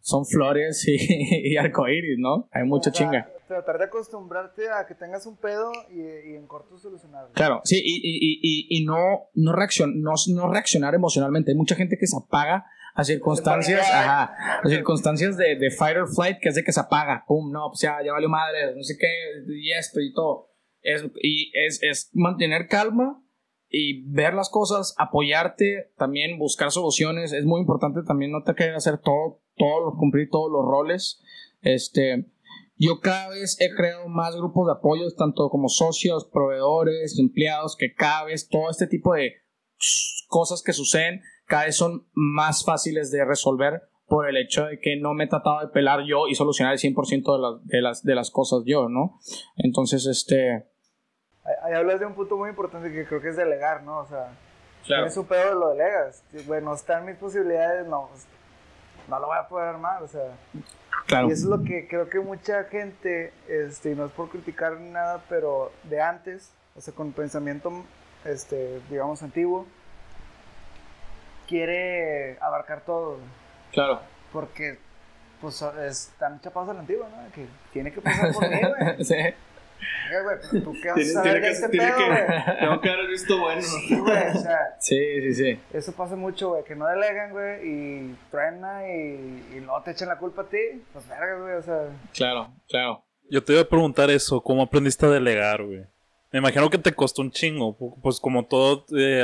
son flores y, y arcoíris, ¿no? Hay mucha chinga. Tratar de acostumbrarte a que tengas un pedo y, y en corto solucionarlo. Claro, sí, y, y, y, y no, no, reaccion, no, no reaccionar emocionalmente. Hay mucha gente que se apaga a circunstancias, ajá, a circunstancias de, de, fight or flight, que es de que se apaga, pum, no, pues ya, ya valió madre, no sé qué, y esto y todo. Es, y es, es mantener calma y ver las cosas, apoyarte, también buscar soluciones, es muy importante también no te querer hacer todo, todo, cumplir todos los roles. Este, yo cada vez he creado más grupos de apoyo, tanto como socios, proveedores, empleados, que cada vez todo este tipo de cosas que suceden cada vez son más fáciles de resolver por el hecho de que no me he tratado de pelar yo y solucionar el 100% de, las, de, las, de las cosas yo, ¿no? Entonces, este... Ahí hablas de un punto muy importante que creo que es delegar, ¿no? O sea, claro. tienes un pedo, lo delegas. Bueno, están mis posibilidades, no, pues, no lo voy a poder armar, o sea... Claro. Y eso es lo que creo que mucha gente, este, y no es por criticar ni nada, pero de antes, o sea, con pensamiento, este, digamos, antiguo, quiere abarcar todo. Claro. Porque, pues, están chapados a la antigua, ¿no? Que tiene que pasar por mí, güey. sí. Güey, ¿tú qué vas a saber de este pedo, güey? Tengo que haber visto bueno. Sí, güey, o sea. Sí, sí, sí. Eso pasa mucho, güey, que no delegan, güey, y truena y, y luego te echan la culpa a ti. Pues verga, güey, o sea. Claro, claro. Yo te iba a preguntar eso, ¿cómo aprendiste a delegar, güey? Me imagino que te costó un chingo, pues como todo eh,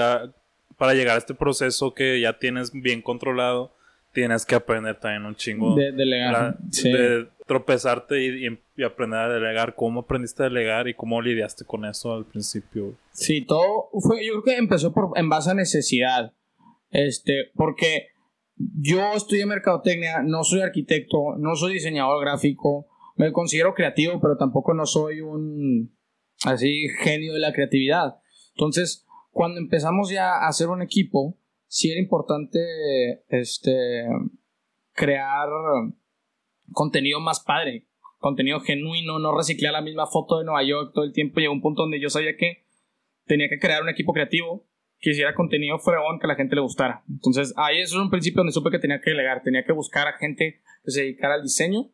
para llegar a este proceso que ya tienes bien controlado, tienes que aprender también un chingo. De delegar. De tropezarte y, aprender a delegar. ¿Cómo aprendiste a delegar y cómo lidiaste con eso al principio? Sí, todo fue, yo creo que empezó por, en base a necesidad. Este, porque yo estudié mercadotecnia, no soy arquitecto, no soy diseñador gráfico, me considero creativo, pero tampoco no soy un así genio de la creatividad. Entonces, cuando empezamos ya a hacer un equipo, sí era importante este, crear contenido más padre, contenido genuino, no reciclar la misma foto de Nueva York todo el tiempo. Llegó un punto donde yo sabía que tenía que crear un equipo creativo que hiciera contenido fregón que a la gente le gustara. Entonces, ahí eso es un principio donde supe que tenía que delegar, tenía que buscar a gente que se dedicara al diseño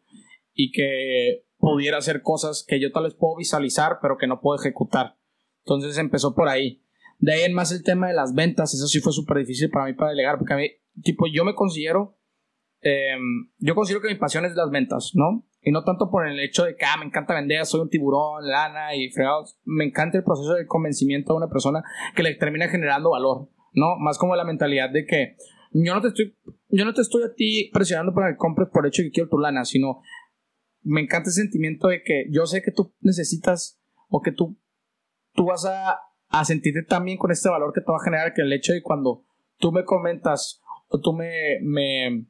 y que pudiera hacer cosas que yo tal vez puedo visualizar, pero que no puedo ejecutar. Entonces empezó por ahí. De ahí en más el tema de las ventas, eso sí fue súper difícil para mí para delegar, porque a mí, tipo, yo me considero, em, yo considero que mi pasión es las ventas, ¿no? Y no tanto por el hecho de que, ah, me encanta vender, soy un tiburón, lana y fregados. Me encanta el proceso de convencimiento a una persona que le termina generando valor, ¿no? Más como la mentalidad de que yo no te estoy, yo no te estoy a ti presionando para que compres por hecho de que quiero tu lana, sino me encanta el sentimiento de que yo sé que tú necesitas o que tú, tú vas a, a sentirte también con este valor que te va a generar que el hecho de cuando tú me comentas o tú me, me,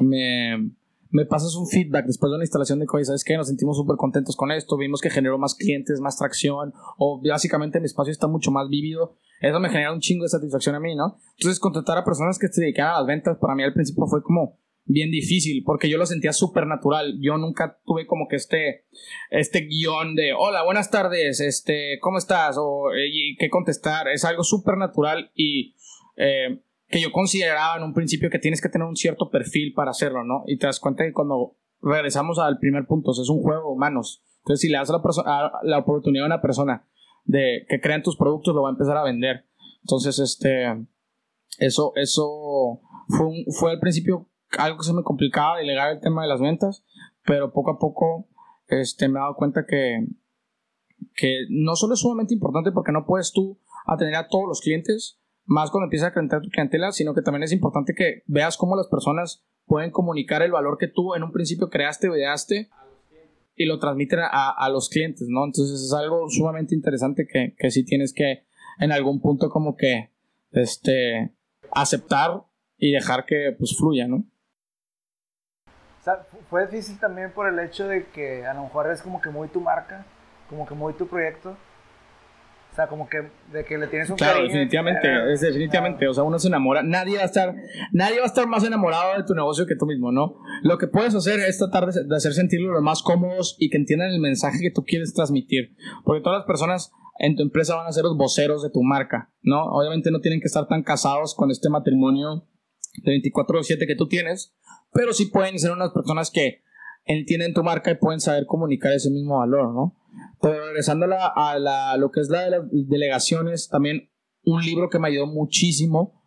me me pasas un feedback después de una instalación de código, ¿sabes qué? Nos sentimos súper contentos con esto, vimos que generó más clientes, más tracción, o básicamente mi espacio está mucho más vívido. Eso me genera un chingo de satisfacción a mí, ¿no? Entonces, contratar a personas que se dedican a las ventas, para mí al principio fue como bien difícil, porque yo lo sentía súper natural. Yo nunca tuve como que este, este guion de, hola, buenas tardes, este, ¿cómo estás? O qué contestar. Es algo súper natural y... Eh, que yo consideraba en un principio que tienes que tener un cierto perfil para hacerlo, ¿no? Y te das cuenta que cuando regresamos al primer punto, es un juego de humanos. Entonces, si le das la, la oportunidad a una persona de que crea en tus productos, lo va a empezar a vender. Entonces, este, eso, eso fue, fue al principio algo que se me complicaba delegar el tema de las ventas, pero poco a poco este, me he dado cuenta que, que no solo es sumamente importante porque no puedes tú atender a todos los clientes, más cuando empiezas a crear tu clientela, sino que también es importante que veas cómo las personas pueden comunicar el valor que tú en un principio creaste o ideaste y lo transmiten a, a, los clientes, ¿no? Entonces es algo sumamente interesante que, que sí tienes que en algún punto como que este, aceptar y dejar que pues fluya, ¿no? O sea, fue difícil también por el hecho de que a lo mejor es como que muy tu marca, como que muy tu proyecto o sea, como que de que le tienes un Claro, definitivamente, eh, es definitivamente, o sea, uno se enamora, nadie va a estar nadie va a estar más enamorado de tu negocio que tú mismo, ¿no? Lo que puedes hacer es tratar de, hacer sentirlo lo más cómodos y que entiendan el mensaje que tú quieres transmitir, porque todas las personas en tu empresa van a ser los voceros de tu marca, ¿no? Obviamente no tienen que estar tan casados con este matrimonio de 24/7 que tú tienes, pero sí pueden ser unas personas que entienden tu marca y pueden saber comunicar ese mismo valor, ¿no? Pero regresando a, la, lo que es la de las delegaciones, también un libro que me ayudó muchísimo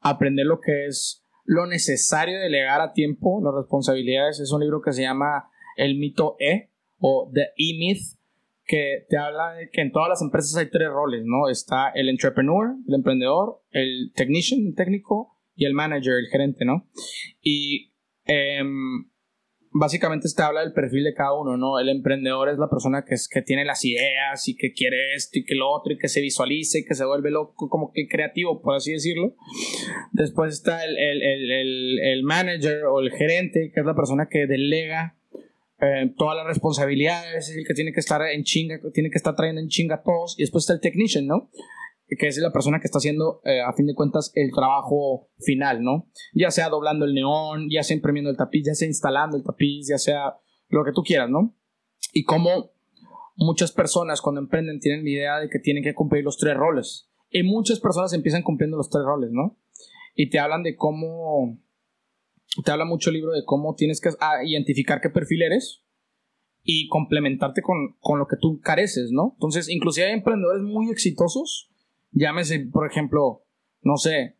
a aprender lo que es lo necesario de delegar a tiempo, las responsabilidades, es un libro que se llama El mito E o The E-Myth, que te habla de que en todas las empresas hay tres roles, ¿no? Está el entrepreneur, el emprendedor, el technician, el técnico, y el manager, el gerente, ¿no? Y em, básicamente te habla del perfil de cada uno, ¿no? El emprendedor es la persona que, es, que tiene las ideas y que quiere esto y que lo otro y que se visualice y que se vuelve loco, como que creativo, por así decirlo. Después está el, el, el, el manager o el gerente, que es la persona que delega eh, todas las responsabilidades, es el que tiene que estar en chinga, tiene que estar trayendo en chinga a todos. Y después está el technician, ¿no? Que es la persona que está haciendo, eh, a fin de cuentas, el trabajo final, ¿no? Ya sea doblando el neón, ya sea imprimiendo el tapiz, ya sea instalando el tapiz, ya sea lo que tú quieras, ¿no? Y como muchas personas cuando emprenden tienen la idea de que tienen que cumplir los tres roles. Y muchas personas empiezan cumpliendo los tres roles, ¿no? Y te hablan de cómo, te habla mucho el libro de cómo tienes que ah, identificar qué perfil eres y complementarte con, con lo que tú careces, ¿no? Entonces, inclusive hay emprendedores muy exitosos Llámese, por ejemplo, no sé,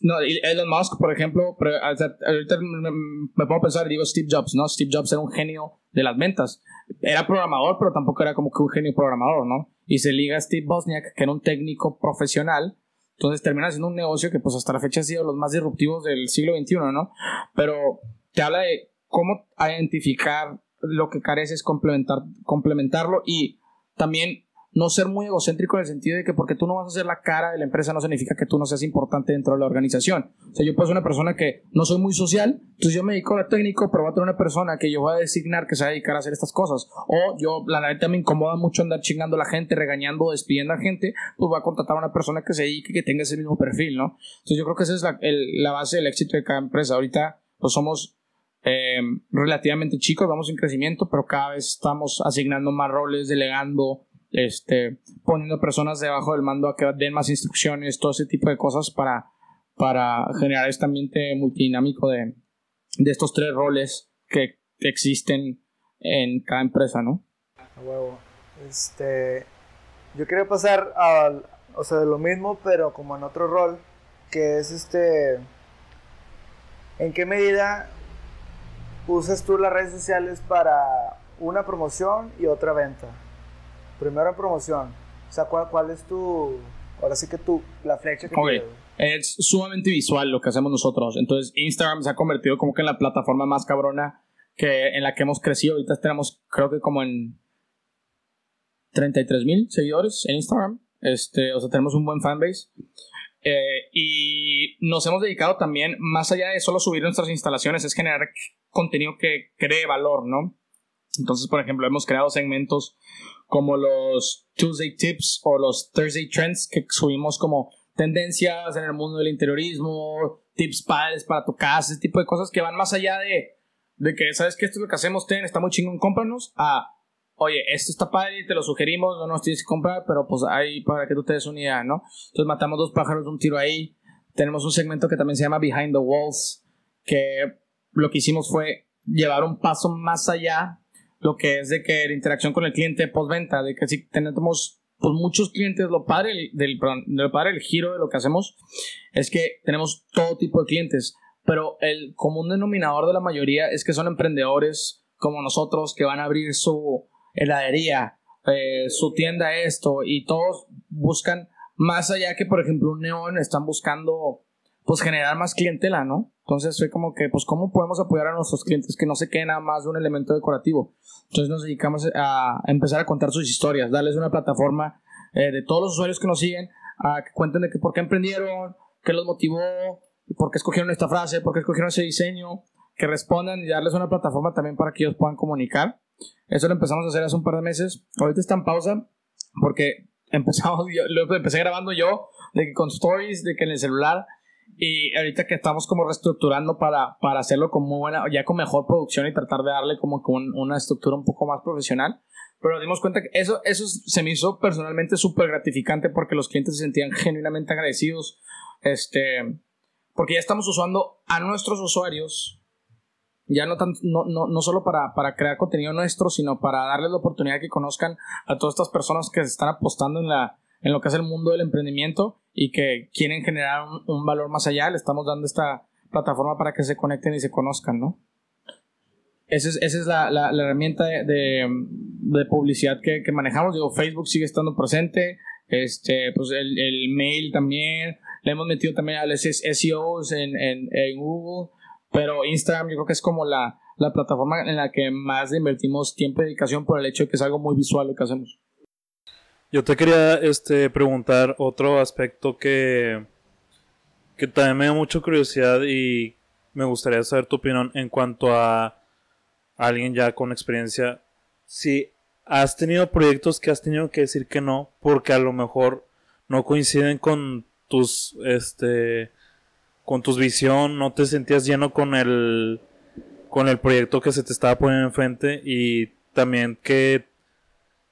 no, Elon Musk, por ejemplo, pero, ahorita me, a pensar, digo Steve Jobs, ¿no? Steve Jobs era un genio de las ventas. Era programador, pero tampoco era como que un genio programador, ¿no? Y se liga a Steve Bosniak, que era un técnico profesional. Entonces termina siendo un negocio que pues hasta la fecha ha sido los más disruptivos del siglo XXI, ¿no? Pero te habla de cómo identificar lo que careces, complementar, complementarlo y también no ser muy egocéntrico en el sentido de que porque tú no vas a ser la cara de la empresa no significa que tú no seas importante dentro de la organización. O sea, yo puedo ser una persona que no soy muy social, entonces yo me dedico a técnico, pero voy a tener una persona que yo voy a designar que se va a dedicar a hacer estas cosas. O yo, la neta, me incomoda mucho andar chingando a la gente, regañando, despidiendo a gente, pues voy a contratar a una persona que se dedique, que tenga ese mismo perfil, ¿no? Entonces yo creo que esa es la, la base del éxito de cada empresa. Ahorita pues somos eh, relativamente chicos, vamos en crecimiento, pero cada vez estamos asignando más roles, delegando, este, poniendo personas debajo del mando a que den más instrucciones, todo ese tipo de cosas para, para generar este ambiente multidinámico de, de estos tres roles que existen en cada empresa, ¿no? Este, yo quería pasar a, o sea, de lo mismo, pero como en otro rol, que es este, ¿en qué medida usas tú las redes sociales para una promoción y otra venta? Primero promoción, o sea, ¿cuál, cuál es tu, ahora sí que tú, la flecha que okay. Es sumamente visual lo que hacemos nosotros, entonces Instagram se ha convertido como que en la plataforma más cabrona que en la que hemos crecido. Ahorita tenemos, creo que como en 33 mil seguidores en Instagram. Este, o sea, tenemos un buen fanbase. Eh, y nos hemos dedicado también, más allá de solo subir nuestras instalaciones, es generar contenido que cree valor, ¿no? Entonces, por ejemplo, hemos creado segmentos como los Tuesday Tips o los Thursday Trends que subimos como tendencias en el mundo del interiorismo, tips padres para tu casa, ese tipo de cosas que van más allá de, de que, ¿sabes que Esto es lo que hacemos, ten, está muy chingón, cómpranos, a, oye, esto está padre, te lo sugerimos, no nos tienes que comprar, pero pues ahí para que tú te des una idea, ¿no? Entonces matamos dos pájaros de un tiro ahí. Tenemos un segmento que también se llama Behind the Walls, que lo que hicimos fue llevar un paso más allá, lo que es de que la interacción con el cliente postventa, de que si tenemos pues muchos clientes, lo padre del, lo padre el giro de lo que hacemos es que tenemos todo tipo de clientes pero el común denominador de la mayoría es que son emprendedores como nosotros que van a abrir su heladería, eh, su tienda esto y todos buscan más allá que por ejemplo un neón están buscando pues generar más clientela, ¿no? Entonces fue como que pues cómo podemos apoyar a nuestros clientes que no se queden nada más de un elemento decorativo. Entonces nos dedicamos a empezar a contar sus historias, darles una plataforma eh, de todos los usuarios que nos siguen a que cuenten de que por qué emprendieron, qué los motivó, por qué escogieron esta frase, por qué escogieron ese diseño, que respondan y darles una plataforma también para que ellos puedan comunicar. Eso lo empezamos a hacer hace un par de meses. Ahorita está en pausa porque empezamos, lo empecé grabando yo, de que con stories, de que en el celular, y ahorita que estamos como reestructurando para, para hacerlo con muy buena, ya con mejor producción y tratar de darle como con una estructura un poco más profesional. Pero nos dimos cuenta que eso, eso se me hizo personalmente súper gratificante porque los clientes se sentían genuinamente agradecidos. Este, porque ya estamos usando a nuestros usuarios, ya no, tan, no, no, no solo para, para, crear contenido nuestro, sino para darles la oportunidad que conozcan a todas estas personas que se están apostando en, la, en lo que es el mundo del emprendimiento y que quieren generar un, valor más allá. Le estamos dando esta plataforma para que se conecten y se conozcan, ¿no? Esa es, esa es la, la, herramienta de, de, publicidad que, que, manejamos. Digo, Facebook sigue estando presente, este, pues el, el mail también, le hemos metido también a los SEOs en, en, en Google, pero Instagram yo creo que es como la, la plataforma en la que más invertimos tiempo y dedicación por el hecho de que es algo muy visual lo que hacemos. Yo te quería este, preguntar otro aspecto que, que también me da mucha curiosidad y me gustaría saber tu opinión en cuanto a alguien ya con experiencia. Si has tenido proyectos que has tenido que decir que no porque a lo mejor no coinciden con tus, este, con tus visión, no te sentías lleno con el, con el proyecto que se te estaba poniendo enfrente y también qué,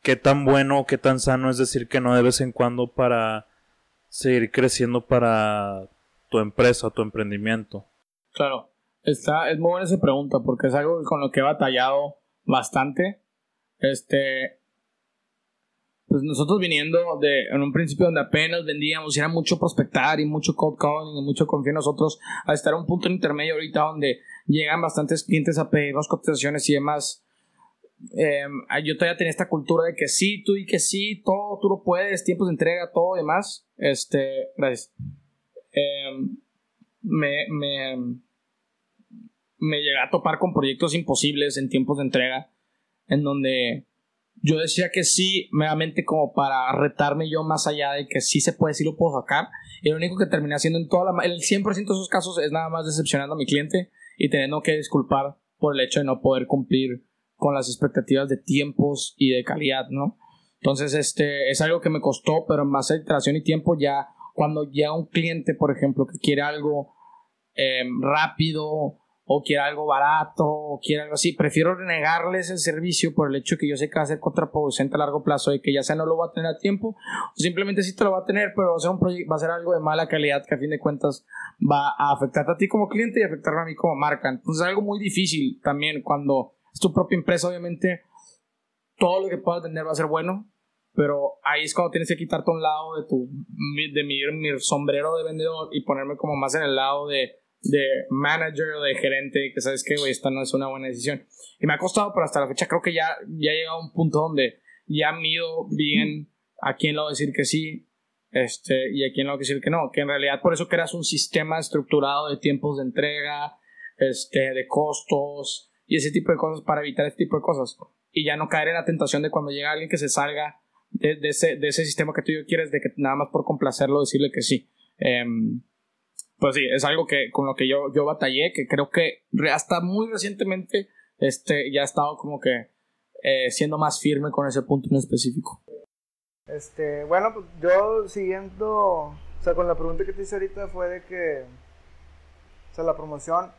qué tan bueno, qué tan sano es decir que no de vez en cuando para seguir creciendo para tu empresa, tu emprendimiento. Claro, está, es muy buena esa pregunta porque es algo con lo que he batallado bastante. Este, pues nosotros viniendo de en un principio donde apenas vendíamos y era mucho prospectar y mucho cold calling y mucho confiar en nosotros a estar a un punto intermedio ahorita donde llegan bastantes clientes a pedirnos cotizaciones y demás em, yo todavía tenía esta cultura de que sí tú y que sí todo tú lo puedes tiempos de entrega todo y demás este gracias em, me me me llegué a topar con proyectos imposibles en tiempos de entrega en donde yo decía que sí, meramente como para retarme yo más allá de que sí se puede, sí lo puedo sacar. Y lo único que terminé haciendo en toda la, el 100% de esos casos es nada más decepcionando a mi cliente y teniendo que disculpar por el hecho de no poder cumplir con las expectativas de tiempos y de calidad, ¿no? Entonces, este es algo que me costó, pero en base a iteración y tiempo, ya cuando llega un cliente, por ejemplo, que quiere algo eh, rápido o quiere algo barato o quiere algo así. Prefiero negarles el servicio por el hecho que yo sé que va a ser contraproducente a largo plazo y que ya sea no lo va a tener a tiempo o simplemente sí te lo va a tener, pero va a ser, un va a ser algo de mala calidad que a fin de cuentas va a afectarte a ti como cliente y afectarme a mí como marca. Entonces es algo muy difícil también cuando es tu propia empresa, obviamente todo lo que puedas vender va a ser bueno, pero ahí es cuando tienes que quitarte un lado de tu de mi, mi sombrero de vendedor y ponerme como más en el lado de de manager o de gerente que sabes que, güey, esta no es una buena decisión. Y me ha costado, pero hasta la fecha creo que ya, ya he llegado a un punto donde ya mido bien a quién le a decir que sí este, y a quién le voy a decir que no. Que en realidad por eso creas un sistema estructurado de tiempos de entrega, este, de costos y ese tipo de cosas para evitar ese tipo de cosas. Y ya no caer en la tentación de cuando llega alguien que se salga de, ese, de ese sistema que tú quieres, de que nada más por complacerlo decirle que sí. Um, pues sí, es algo que con lo que yo, yo batallé, que creo que hasta muy recientemente este, ya he estado como que eh, siendo más firme con ese punto en específico. Este, bueno, pues yo siguiendo, o sea, con la pregunta que te hice ahorita fue de que, o sea, la promoción,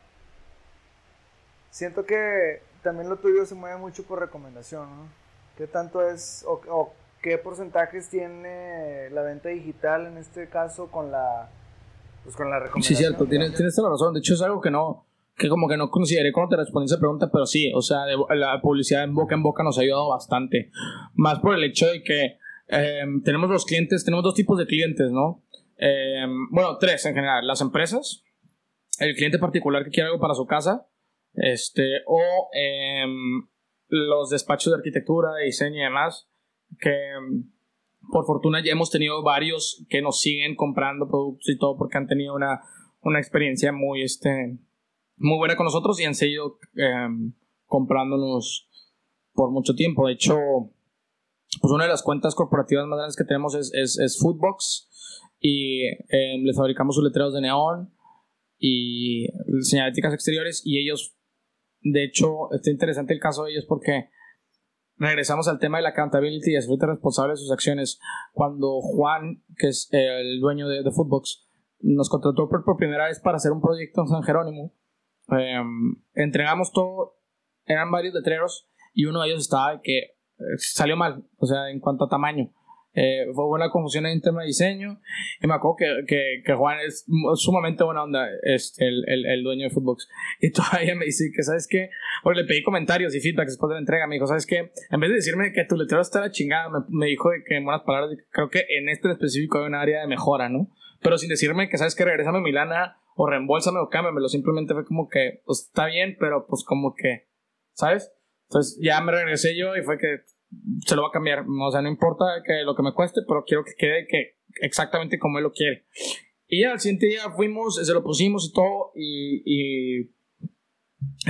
siento que también lo tuyo se mueve mucho por recomendación, ¿no? ¿Qué tanto es, o, o qué porcentajes tiene la venta digital en este caso con la pues con la recomendación. Sí, cierto, tienes, tienes toda la razón. De hecho, es algo que no, que como que no consideré cuando te respondí esa pregunta, pero sí, o sea, la publicidad en boca en boca nos ha ayudado bastante. Más por el hecho de que em, tenemos los clientes, tenemos dos tipos de clientes, ¿no? Em, bueno, tres en general. Las empresas, el cliente particular que quiere algo para su casa, este, o em, los despachos de arquitectura, de diseño y demás, que por fortuna ya hemos tenido varios que nos siguen comprando productos y todo porque han tenido una, una experiencia muy, este, muy buena con nosotros y han seguido em, comprándonos por mucho tiempo. De hecho, pues una de las cuentas corporativas más grandes que tenemos es, es, es Foodbox y em, les fabricamos sus letreros de neón y señaléticas exteriores y ellos, de hecho, está interesante el caso de ellos porque regresamos al tema de la accountability y es responsable de sus acciones. Cuando Juan, que es el dueño de, de Footbox, nos contrató por, primera vez para hacer un proyecto en San Jerónimo, em, entregamos todo, eran varios letreros y uno de ellos estaba que eh, salió mal, o sea, en cuanto a tamaño. Eh, fue una confusión en tema de diseño. Y me acuerdo que, que, que Juan es sumamente buena onda, este, el, el, el, dueño de Footbox. Y todavía me dice que, ¿sabes qué? Porque le pedí comentarios y feedback después de la entrega. Me dijo, ¿sabes qué? En vez de decirme que tu letrero está la chingada, me, me dijo que en buenas palabras, creo que en este en específico hay un área de mejora, ¿no? Pero sin decirme que, ¿sabes qué? Regresame mi lana o reembolsame o cámbiamelo. Simplemente fue como que, pues está bien, pero pues como que, ¿sabes? Entonces ya me regresé yo y fue que se lo va a cambiar. O sea, no importa que lo que me cueste, pero quiero que quede que exactamente como él lo quiere. Y al siguiente día fuimos, se lo pusimos y todo, y, y,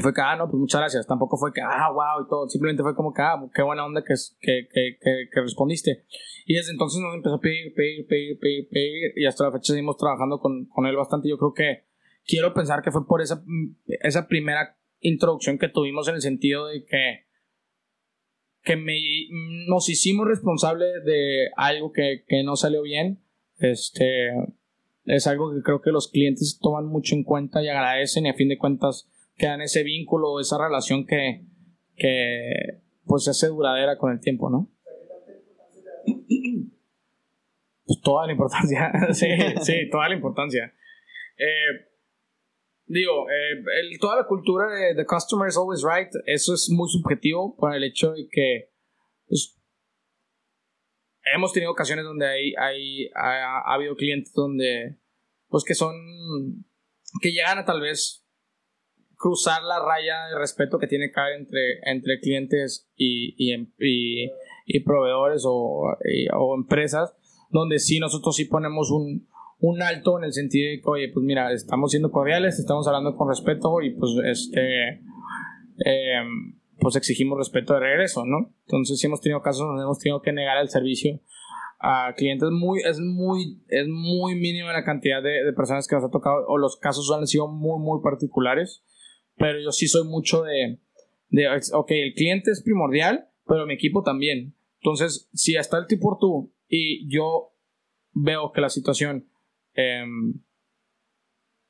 fue que, ah, no, pues muchas gracias. Tampoco fue que, ah, wow, y todo. Simplemente fue como que, ah, qué buena onda que, que, que, que, respondiste. Y desde entonces nos empezó a pedir, pedir, pedir, pedir, pedir, y hasta la fecha seguimos trabajando con, con él bastante. Yo creo que quiero pensar que fue por esa, esa primera introducción que tuvimos en el sentido de que que me, nos hicimos responsables de algo que, que, no salió bien. Este es algo que creo que los clientes toman mucho en cuenta y agradecen y a fin de cuentas quedan ese vínculo, esa relación que, que pues se hace duradera con el tiempo, ¿no? Pues toda la importancia, sí, sí, toda la importancia. Eh, digo, eh, toda la cultura de The Customer is Always Right, eso es muy subjetivo por el hecho de que pues, hemos tenido ocasiones donde hay, hay ha, habido clientes donde, pues que son, que llegan a tal vez cruzar la raya de respeto que tiene que haber entre, entre clientes y, y, y proveedores o, o empresas, donde sí nosotros sí ponemos un, un alto en el sentido de que, oye, pues mira, estamos siendo cordiales, estamos hablando con respeto y pues este, em, pues exigimos respeto de regreso, ¿no? Entonces sí hemos tenido casos donde hemos tenido que negar el servicio a clientes muy, es muy, es muy mínima la cantidad de, de, personas que nos ha tocado, o los casos han sido muy, muy particulares, pero yo sí soy mucho de, de, ok, el cliente es primordial, pero mi equipo también. Entonces, si está el tipo tú y yo veo que la situación Em,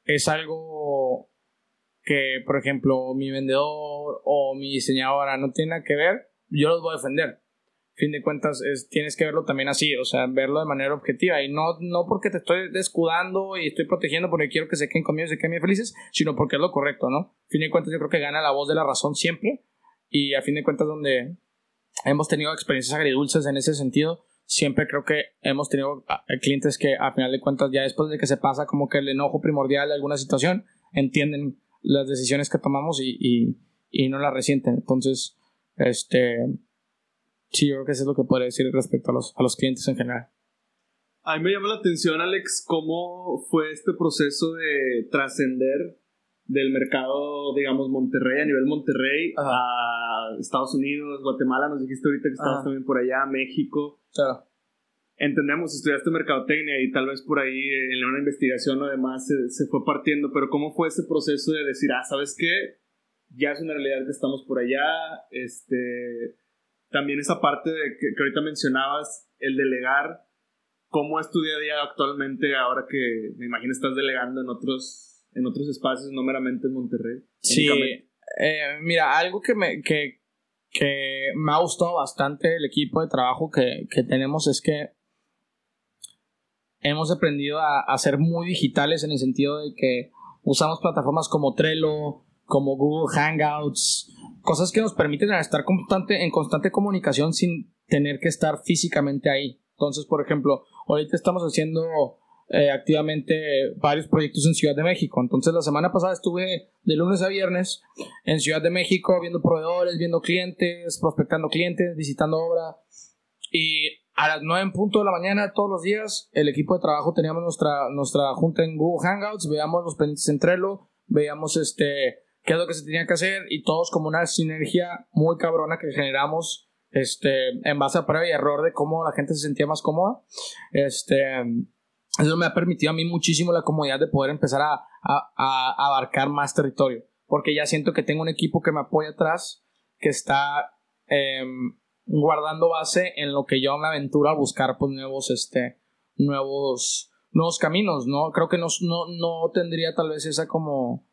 es algo que, por ejemplo, mi vendedor o mi diseñadora no tiene nada que ver, yo los voy a defender. Fin de cuentas, es, tienes que verlo también así, o sea, verlo de manera objetiva. Y no, no porque te estoy descudando y estoy protegiendo porque quiero que se queden conmigo y se queden felices, sino porque es lo correcto, ¿no? Fin de cuentas, yo creo que gana la voz de la razón siempre. Y a fin de cuentas, donde hemos tenido experiencias agridulces en ese sentido, siempre creo que hemos tenido ah, clientes que a final de cuentas, ya después de que se pasa como que el enojo primordial de alguna situación, entienden las decisiones que tomamos y, y, y no las resienten. Entonces, este Sí, yo creo que eso es lo que podría decir respecto a los, a los clientes en general. A mí me llama la atención, Alex, cómo fue este proceso de trascender del mercado, digamos, Monterrey, a nivel Monterrey, a Estados Unidos, Guatemala, nos dijiste ahorita que estabas también por allá, México. Claro. Entendemos, estudiaste mercadotecnia y tal vez por ahí en una investigación o demás se, se fue partiendo, pero ¿cómo fue ese proceso de decir, ah, ¿sabes qué? Ya es una realidad que estamos por allá, este también esa parte de que, ahorita mencionabas, el delegar, ¿cómo es tu día a día actualmente ahora que me imagino estás delegando en otros, en otros espacios, no meramente en Monterrey? Sí, eh, mira, algo que me, que, que me ha gustado bastante el equipo de trabajo que, que tenemos es que hemos aprendido a, a, ser muy digitales en el sentido de que usamos plataformas como Trello, como Google Hangouts, cosas que nos permiten estar constante, en constante comunicación sin tener que estar físicamente ahí. Entonces, por ejemplo, ahorita estamos haciendo eh, activamente varios proyectos en Ciudad de México. Entonces, la semana pasada estuve de lunes a viernes en Ciudad de México viendo proveedores, viendo clientes, prospectando clientes, visitando obra. Y a las 9 en punto de la mañana, todos los días, el equipo de trabajo teníamos nuestra, nuestra junta en Google Hangouts, veíamos los pendientes en Trello, veíamos este qué es lo que se tenía que hacer y todos como una sinergia muy cabrona que generamos este, en base a prueba y error de cómo la gente se sentía más cómoda. Este, eso me ha permitido a mí muchísimo la comodidad de poder empezar a, a, abarcar más territorio, porque ya siento que tengo un equipo que me apoya atrás, que está em, guardando base en lo que yo me aventuro a buscar pues, nuevos, este, nuevos, nuevos caminos, ¿no? Creo que no, no, no tendría tal vez esa como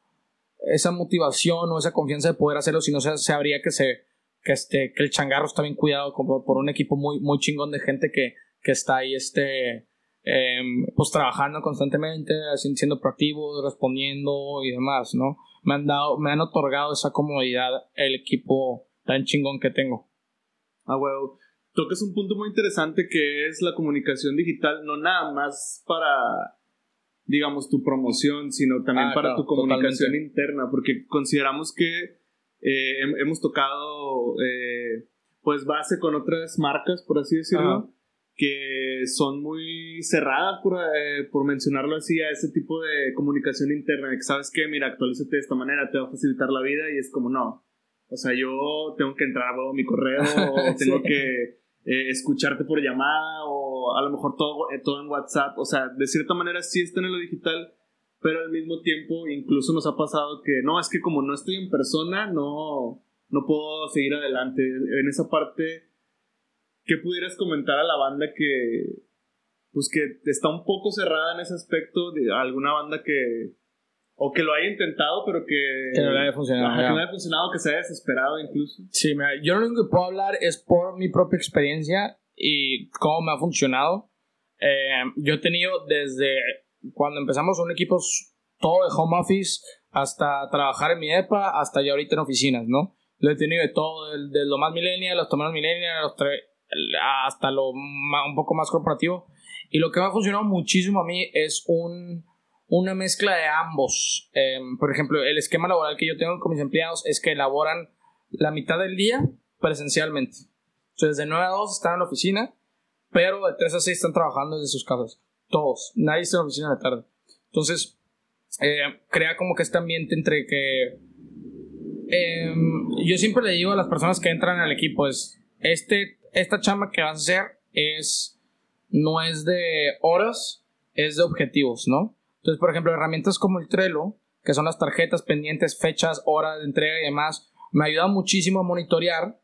esa motivación o esa confianza de poder hacerlo si no se, sabría que se que este que el changarro está bien cuidado como por un equipo muy muy chingón de gente que, que está ahí este em, pues trabajando constantemente siendo proactivos respondiendo y demás no me han dado me han otorgado esa comodidad el equipo tan chingón que tengo. Ah huevo. Tocas un punto muy interesante que es la comunicación digital no nada más para digamos, tu promoción, sino también ah, para tu comunicación interna, porque consideramos que eh, hemos tocado, eh, pues, base con otras marcas, por así decirlo, que son muy cerradas, por, eh, por mencionarlo así, a ese tipo de comunicación interna, que sabes que, mira, actualízate de esta manera, te va a facilitar la vida, y es como, no, o sea, yo tengo que entrar a mi correo, o tengo que eh, escucharte por llamada o a lo mejor todo, eh, todo en WhatsApp. O sea, de cierta manera sí está en lo digital, pero al mismo tiempo incluso nos ha pasado que no, es que como no estoy en persona, no, no puedo seguir adelante. En esa parte, ¿qué pudieras comentar a la banda que, pues que está un poco cerrada en ese aspecto de alguna banda que o que lo haya intentado, pero que, que no le haya funcionado. que no le haya funcionado, que se haya desesperado incluso. Sí, mira, yo lo único que puedo hablar es por mi propia experiencia y cómo me ha funcionado. Eh, yo he tenido desde cuando empezamos un equipo todo de home office hasta trabajar en mi EPA, hasta ya ahorita en oficinas, ¿no? Lo he tenido de todo, de, lo más millennial, los menos millennial, los hasta lo un poco más corporativo. Y lo que me ha funcionado muchísimo a mí es un una mezcla de ambos. Em, por ejemplo, el esquema laboral que yo tengo con mis empleados es que elaboran la mitad del día presencialmente. Entonces, de 9 a 2 están en la oficina, pero de 3 a 6 están trabajando desde sus casas. Todos. Nadie está en la oficina de tarde. Entonces, eh, crea como que este ambiente entre que... Em, yo siempre le digo a las personas que entran al equipo es, este, esta chamba que vas a hacer es, no es de horas, es de objetivos, ¿no? Entonces, por ejemplo, herramientas como el Trello, que son las tarjetas pendientes, fechas, horas de entrega y demás, me ayuda muchísimo a monitorear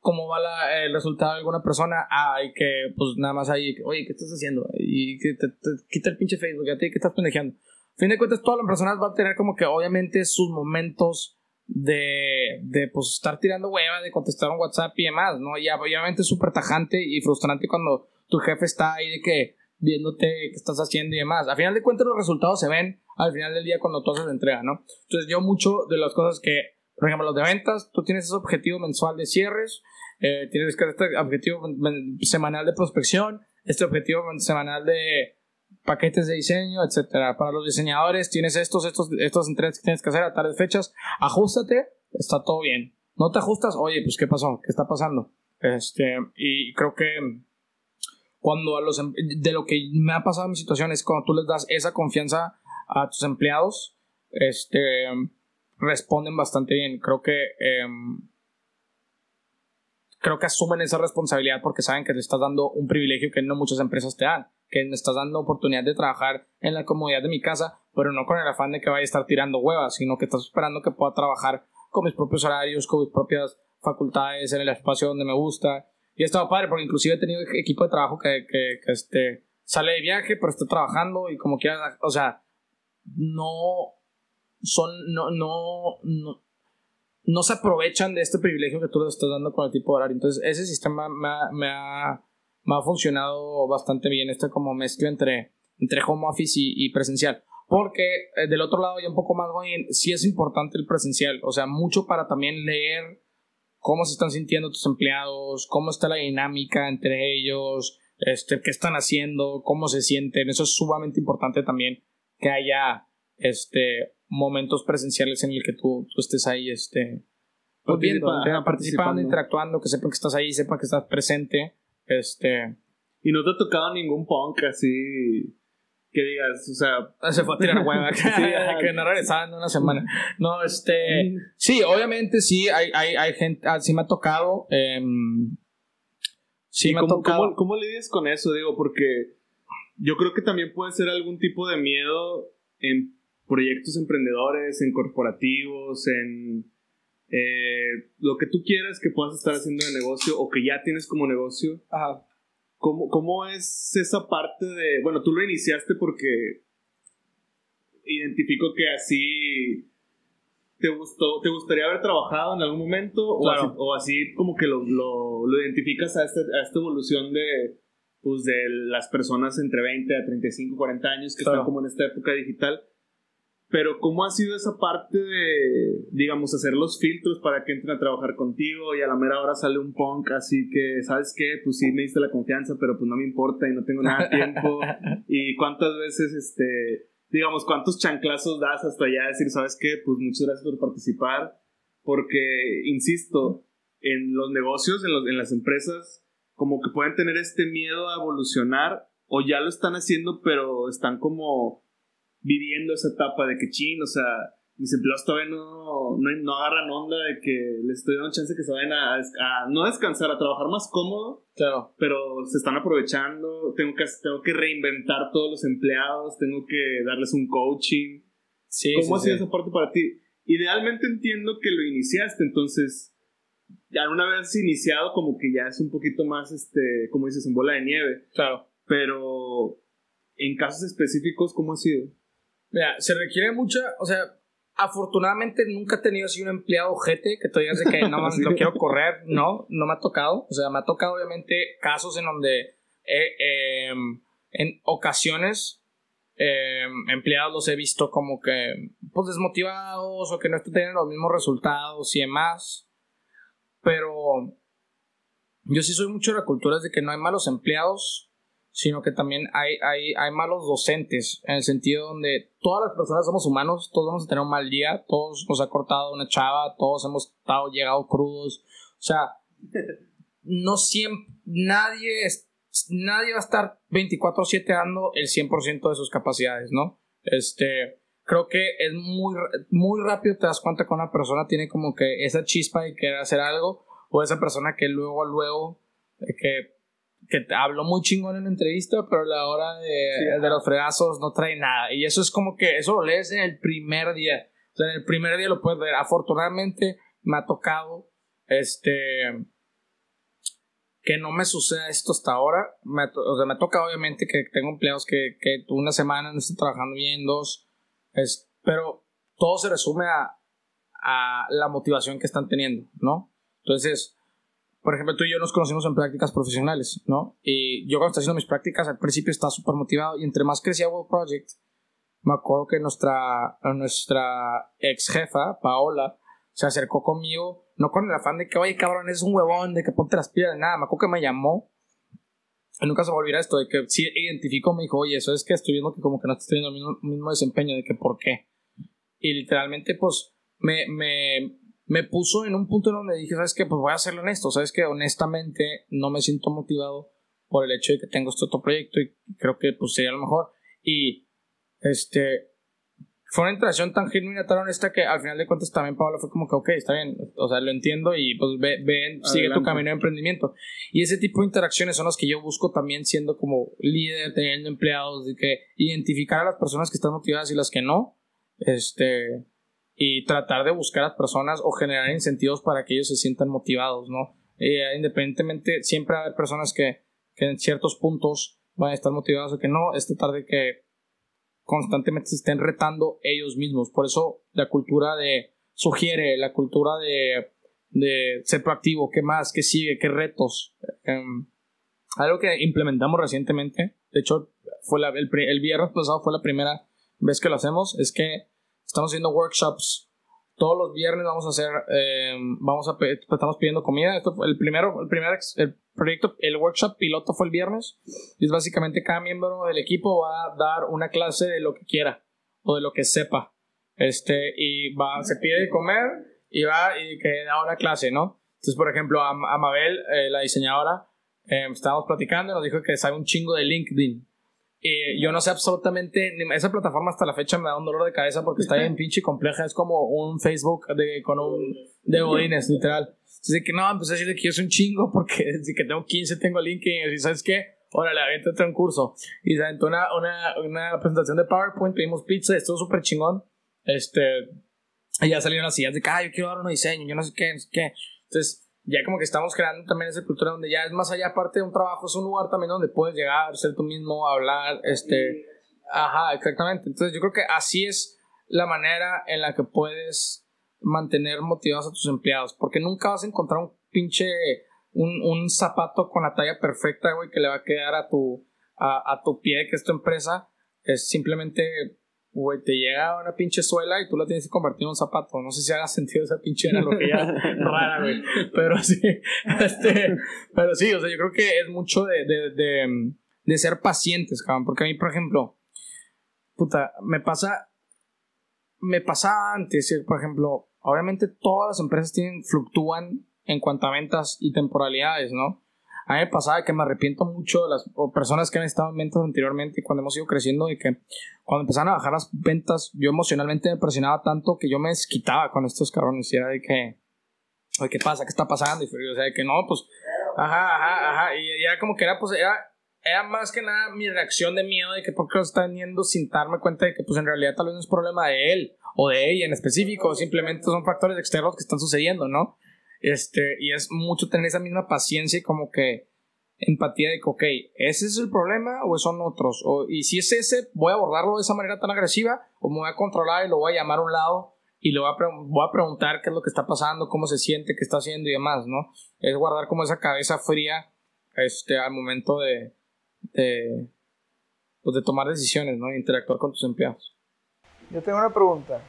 cómo va el resultado de alguna persona. Ah, y que pues nada más ahí, oye, ¿qué estás haciendo? Y que te, quita el pinche Facebook, ¿a ti qué estás pendejeando? a fin de cuentas, todas las personas van a tener como que obviamente sus momentos de, de pues estar tirando hueva, de contestar un WhatsApp y demás, ¿no? Y obviamente es súper tajante y frustrante cuando tu jefe está ahí que viéndote qué estás haciendo y demás. A final de cuentas los resultados se ven al final del día cuando tú haces la entrega, ¿no? Entonces yo mucho de las cosas que, por ejemplo, los de ventas, tú tienes ese objetivo mensual de cierres, eh, tienes este objetivo semanal de prospección, este objetivo semanal de paquetes de diseño, etcétera. Para los diseñadores tienes estos, estos, estos entregas que tienes que hacer a tales fechas. Ajustate, está todo bien. No te ajustas, oye, pues qué pasó, qué está pasando. Este, y creo que cuando a los em, de lo que me ha pasado en mi situación es cuando tú les das esa confianza a tus empleados, este, responden bastante bien. Creo que em, creo que asumen esa responsabilidad porque saben que le estás dando un privilegio que no muchas empresas te dan que me estás dando oportunidad de trabajar en la comodidad de mi casa, pero no con el afán de que vaya a estar tirando huevas, sino que estás esperando que pueda trabajar con mis propios horarios, con mis propias facultades, en el espacio donde me gusta. Y he estado padre, porque inclusive he tenido equipo de trabajo que, que, este, sale de viaje, pero está trabajando y como quiera, o sea, no son, no, no, no, no se aprovechan de este privilegio que tú les estás dando con el tipo de horario. Entonces, ese sistema me me ha me ha funcionado bastante bien esta como mezcla entre, entre home office y, presencial. Porque eh, del otro lado, ya un poco más bien, sí es importante el presencial. O sea, mucho para también leer cómo se están sintiendo tus empleados, cómo está la dinámica entre ellos, este, qué están haciendo, cómo se sienten. Eso es sumamente importante también que haya este, momentos presenciales en el que tú, tú estés ahí este, pues viendo, participando, interactuando, que sepan que estás ahí, sepan que estás presente este. Y no te ha tocado ningún punk así que digas, o sea. Se fue a tirar hueva, que no regresaba en una semana. No, este. Mm. Sí, obviamente sí, hay, hay, hay gente. Ah, sí me ha tocado. Em, sí me ha tocado. ¿cómo, ¿Cómo lidias con eso? Digo, porque yo creo que también puede ser algún tipo de miedo en proyectos emprendedores, en corporativos, en eh, lo que tú quieras que puedas estar haciendo de negocio o que ya tienes como negocio. Ajá. ¿Cómo, ¿Cómo es esa parte de, bueno, tú lo iniciaste porque identifico que así te gustó, te gustaría haber trabajado en algún momento o, así, o así, como que lo, lo, lo identificas a, este, a esta evolución de, pues, de las personas entre 20 a 35, 40 años que están como en esta época digital pero ¿cómo ha sido esa parte de, digamos, hacer los filtros para que entren a trabajar contigo y a la mera hora sale un punk así que, ¿sabes qué? Pues sí, me diste la confianza, pero pues no me importa y no tengo nada de tiempo. y cuántas veces, este, digamos, cuántos chanclazos das hasta allá decir, ¿sabes qué? Pues muchas gracias por participar, porque, insisto, en los negocios, en, los, en las empresas, como que pueden tener este miedo a evolucionar o ya lo están haciendo, pero están como viviendo esa etapa de que chin, o sea, mis empleados todavía no, no, agarran onda de que les estoy dando chance de que se vayan a, a, no descansar, a trabajar más cómodo. Claro. Pero se están aprovechando, tengo que, tengo que reinventar todos los empleados, tengo que darles un coaching. Sí, ¿Cómo ha sido esa parte para ti? Idealmente entiendo que lo iniciaste, entonces, ya una vez iniciado, como que ya es un poquito más, este, como dices, en bola de nieve. Claro. Pero, en casos específicos, ¿cómo ha sido? Mira, se requiere mucha, o sea, afortunadamente nunca he tenido así un empleado jete que todavía digas de que no lo quiero correr, no, no me ha tocado. O sea, me ha tocado obviamente casos en donde em, en ocasiones em, empleados los he visto como que pues desmotivados o que no están teniendo los mismos resultados y demás. Pero yo sí soy mucho de la cultura de que no hay malos empleados, sino que también hay, hay, hay malos docentes, en el sentido donde todas las personas somos humanos, todos vamos a tener un mal día, todos nos ha cortado una chava, todos hemos estado llegado crudos, o sea, no siempre, nadie, nadie va a estar 24/7 dando el 100% de sus capacidades, ¿no? Este, creo que es muy, muy rápido te das cuenta que una persona tiene como que esa chispa y quiere hacer algo, o esa persona que luego, luego, que que habló muy chingón en la entrevista, pero a la hora de, de, los fregazos no trae nada. Y eso es como que eso lo lees en el primer día. O sea, en el primer día lo puedes ver. Afortunadamente me ha tocado este que no me suceda esto hasta ahora. Me, o sea, me toca obviamente que tengo empleados que, que una semana no están trabajando bien, dos. Es, pero todo se resume a, a la motivación que están teniendo, ¿no? Entonces, por ejemplo, tú y yo nos conocimos en prácticas profesionales, ¿no? Y yo cuando estaba haciendo mis prácticas, al principio estaba súper motivado y entre más crecía World Project, me acuerdo que nuestra, nuestra ex jefa, Paola, se acercó conmigo, no con el afán de que, oye, cabrón, es un huevón, de que ponte las pilas, nada, me acuerdo que me llamó. Y nunca se me olvidará esto, de que sí identificó, me dijo, oye, eso es que estoy viendo que como que no estás teniendo el mismo, mismo desempeño, de que por qué. Y literalmente, pues, me, me, me puso en un punto en donde dije, ¿sabes qué? Pues voy a serlo honesto, ¿sabes qué? Honestamente, no me siento motivado por el hecho de que tengo este otro proyecto y creo que pues sería lo mejor. Y, este, fue una interacción tan genuina, tan honesta que al final de cuentas también Pablo fue como que, ok, está bien, o sea, lo entiendo y pues ve, ven, sigue tu camino de emprendimiento. Y ese tipo de interacciones son las que yo busco también siendo como líder, teniendo empleados, de que identificar a las personas que están motivadas y las que no, este, y tratar de buscar a las personas o generar incentivos para que ellos se sientan motivados, ¿no? Eh, independientemente, siempre va a haber personas que, en ciertos puntos van a estar motivados o que no, es tratar de que constantemente se estén retando ellos mismos. Por eso la cultura de sugiere, la cultura de, ser proactivo, qué más, qué sigue, qué retos. Um, algo que implementamos recientemente, de hecho, fue la, el, el viernes pasado fue la primera vez que lo hacemos, es que Estamos haciendo workshops. Todos los viernes vamos a hacer, eh, vamos a, estamos pidiendo comida. Esto el primero, el primer el proyecto, el workshop piloto fue el viernes. Y es básicamente cada miembro del equipo va a dar una clase de lo que quiera o de lo que sepa. Este, y va, se pide comer y va y que da una clase, ¿no? Entonces, por ejemplo, a, Mabel, eh, la diseñadora, eh, estábamos platicando y nos dijo que sabe un chingo de LinkedIn. Eh, yo no sé absolutamente, esa plataforma hasta la fecha me da un dolor de cabeza porque está bien pinche compleja, es como un Facebook de, con un, de bodines, literal. Dice que no, empecé a decirle que yo soy un chingo porque desde que tengo 15 tengo LinkedIn y ¿sabes qué? Órale, aviéntate un curso. Y se aventó una, una, una presentación de PowerPoint, pedimos pizza, estuvo súper chingón. Este, y ya salieron las sillas de que, ah, yo quiero dar un diseño, yo no sé qué, no sé qué. Entonces, ya como que estamos creando también esa cultura donde ya es más allá, aparte de un trabajo, es un lugar también donde puedes llegar, ser tú mismo, hablar, este, ajá, exactamente. Entonces yo creo que así es la manera en la que puedes mantener motivados a tus empleados, porque nunca vas a encontrar un pinche, un, un zapato con la talla perfecta, güey, que le va a quedar a tu, a, a tu pie, que es tu empresa, es simplemente güey, te llega una pinche suela y tú la tienes que convertir en un zapato. No sé si haga sentido esa pinche analogía rara, güey. Pero sí, este, pero sí, o sea, yo creo que es mucho de, de, de, de ser pacientes, cabrón. Porque a mí, por ejemplo, puta, me pasa, me pasa antes, por ejemplo, obviamente todas las empresas tienen, fluctúan en cuanto a ventas y temporalidades, ¿no? A mí me pasaba que me arrepiento mucho de las personas que han estado en ventas anteriormente cuando hemos ido creciendo y que cuando empezaron a bajar las ventas, yo emocionalmente me presionaba tanto que yo me desquitaba con estos cabrones y era de que, ¿qué pasa? ¿Qué está pasando? Y, o sea, de que no, pues, ajá, ajá, ajá. Y era como que era, pues, era, más que nada mi reacción de miedo de que por qué lo están viendo sin darme cuenta de que, pues, en realidad tal vez no es problema de él o de ella en específico, simplemente son factores externos que están sucediendo, ¿no? Este, y es mucho tener esa misma paciencia y como que empatía de que, ok, ¿ese es el problema o son otros? O, y si es ese, voy a abordarlo de esa manera tan agresiva o me voy a controlar y lo voy a llamar a un lado y le voy a, preguntar qué es lo que está pasando, cómo se siente, qué está haciendo y demás, ¿no? Es guardar como esa cabeza fría este, al momento de, de, pues de tomar decisiones, ¿no? interactuar con tus empleados. Yo tengo una pregunta.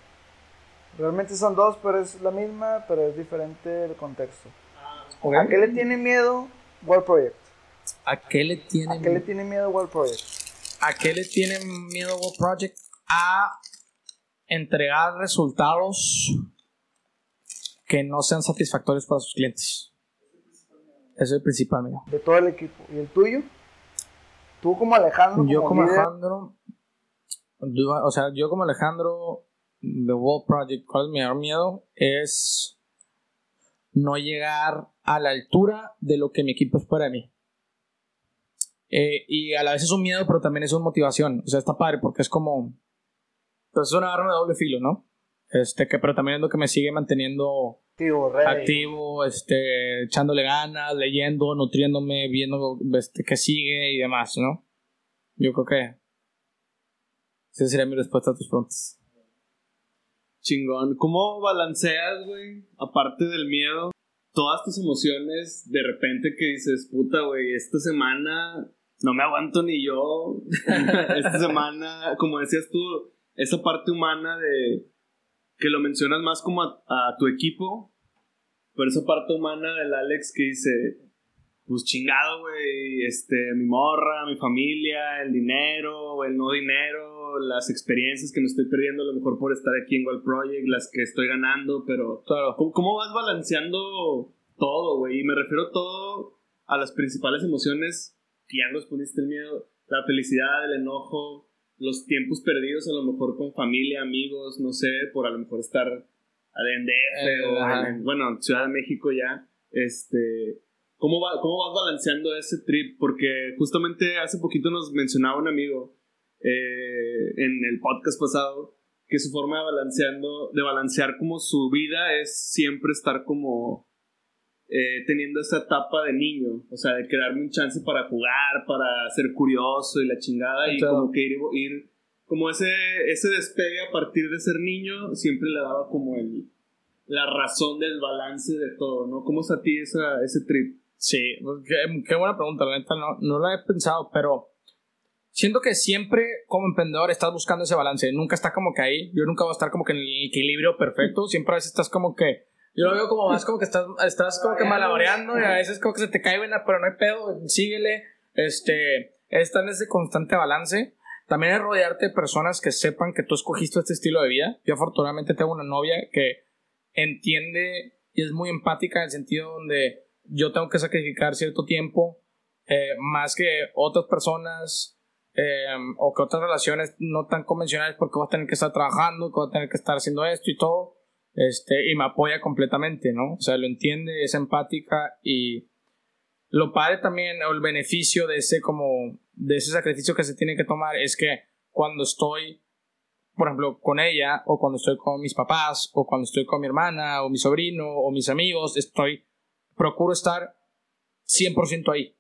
Realmente son dos, pero es la misma, pero es diferente el contexto. ¿A qué le tiene miedo World Project? ¿A qué le tiene, ¿A qué le tiene miedo World Project? ¿A qué le tiene miedo World Project? A entregar resultados que no sean satisfactorios para sus clientes. Ese es el principal miedo. De todo el equipo. ¿Y el tuyo? ¿Tú como Alejandro? Yo como, Alejandro. O sea, yo como Alejandro The World Project, ¿cuál es mi mayor miedo? Es no llegar a la altura de lo que mi equipo espera de mí. Eh, y a la vez es un miedo, pero también es una motivación. O sea, está padre porque es como. Pues es una arma de doble filo, ¿no? Este, que, pero también es lo que me sigue manteniendo activo, activo este, echándole ganas, leyendo, nutriéndome, viendo este, qué sigue y demás, ¿no? Yo creo que esa sería mi respuesta a tus preguntas. Chingón. ¿Cómo balanceas, güey, aparte del miedo, todas tus emociones de repente que dices, puta, güey, esta semana no me aguanto ni yo. esta semana, como decías tú, esa parte humana de que lo mencionas más como a, tu equipo, pero esa parte humana del Alex que dice, pues chingado, güey, este, mi morra, mi familia, el dinero, el no dinero, las experiencias que me estoy perdiendo a lo mejor por estar aquí en Gold Project, las que estoy ganando, pero Claro. ¿cómo, cómo vas balanceando todo, güey? Y me refiero todo a las principales emociones que ya nos pusiste el miedo, la felicidad, el enojo, los tiempos perdidos a lo mejor con familia, amigos, no sé, por a lo mejor estar en DF Eh, o en, bueno, en Ciudad de México ya, este... ¿Cómo, va, ¿Cómo vas balanceando ese trip? Porque justamente hace poquito nos mencionaba un amigo eh, en el podcast pasado que su forma de balanceando, de balancear como su vida es siempre estar como eh, teniendo esa etapa de niño, o sea, de quedarme un chance para jugar, para ser curioso y la chingada, y Claro. como que ir, ir como ese, ese despegue a partir de ser niño, siempre le daba como el, la razón del balance de todo, ¿no? ¿Cómo es a ti esa, ese trip? Sí, pues, qué, qué buena pregunta, la neta no, no la he pensado, pero siento que siempre como emprendedor estás buscando ese balance, nunca está como que ahí, yo nunca voy a estar como que en el equilibrio perfecto, siempre a veces estás como que, yo lo veo como más como que estás, estás como que malabareando y a veces como que se te cae una, pero no hay pedo, síguele, este, está en ese constante balance. También es rodearte de personas que sepan que tú escogiste este estilo de vida. Yo afortunadamente tengo una novia que entiende y es muy empática en el sentido donde yo tengo que sacrificar cierto tiempo eh, más que otras personas eh, o que otras relaciones no tan convencionales porque voy a tener que estar trabajando, que voy a tener que estar haciendo esto y todo. Este, y me apoya completamente, ¿no? O sea, lo entiende, es empática y lo padre también, o el beneficio de ese como, de ese sacrificio que se tiene que tomar es que cuando estoy, por ejemplo, con ella, o cuando estoy con mis papás, o cuando estoy con mi hermana, o mi sobrino, o mis amigos, estoy, procuro estar 100% ahí,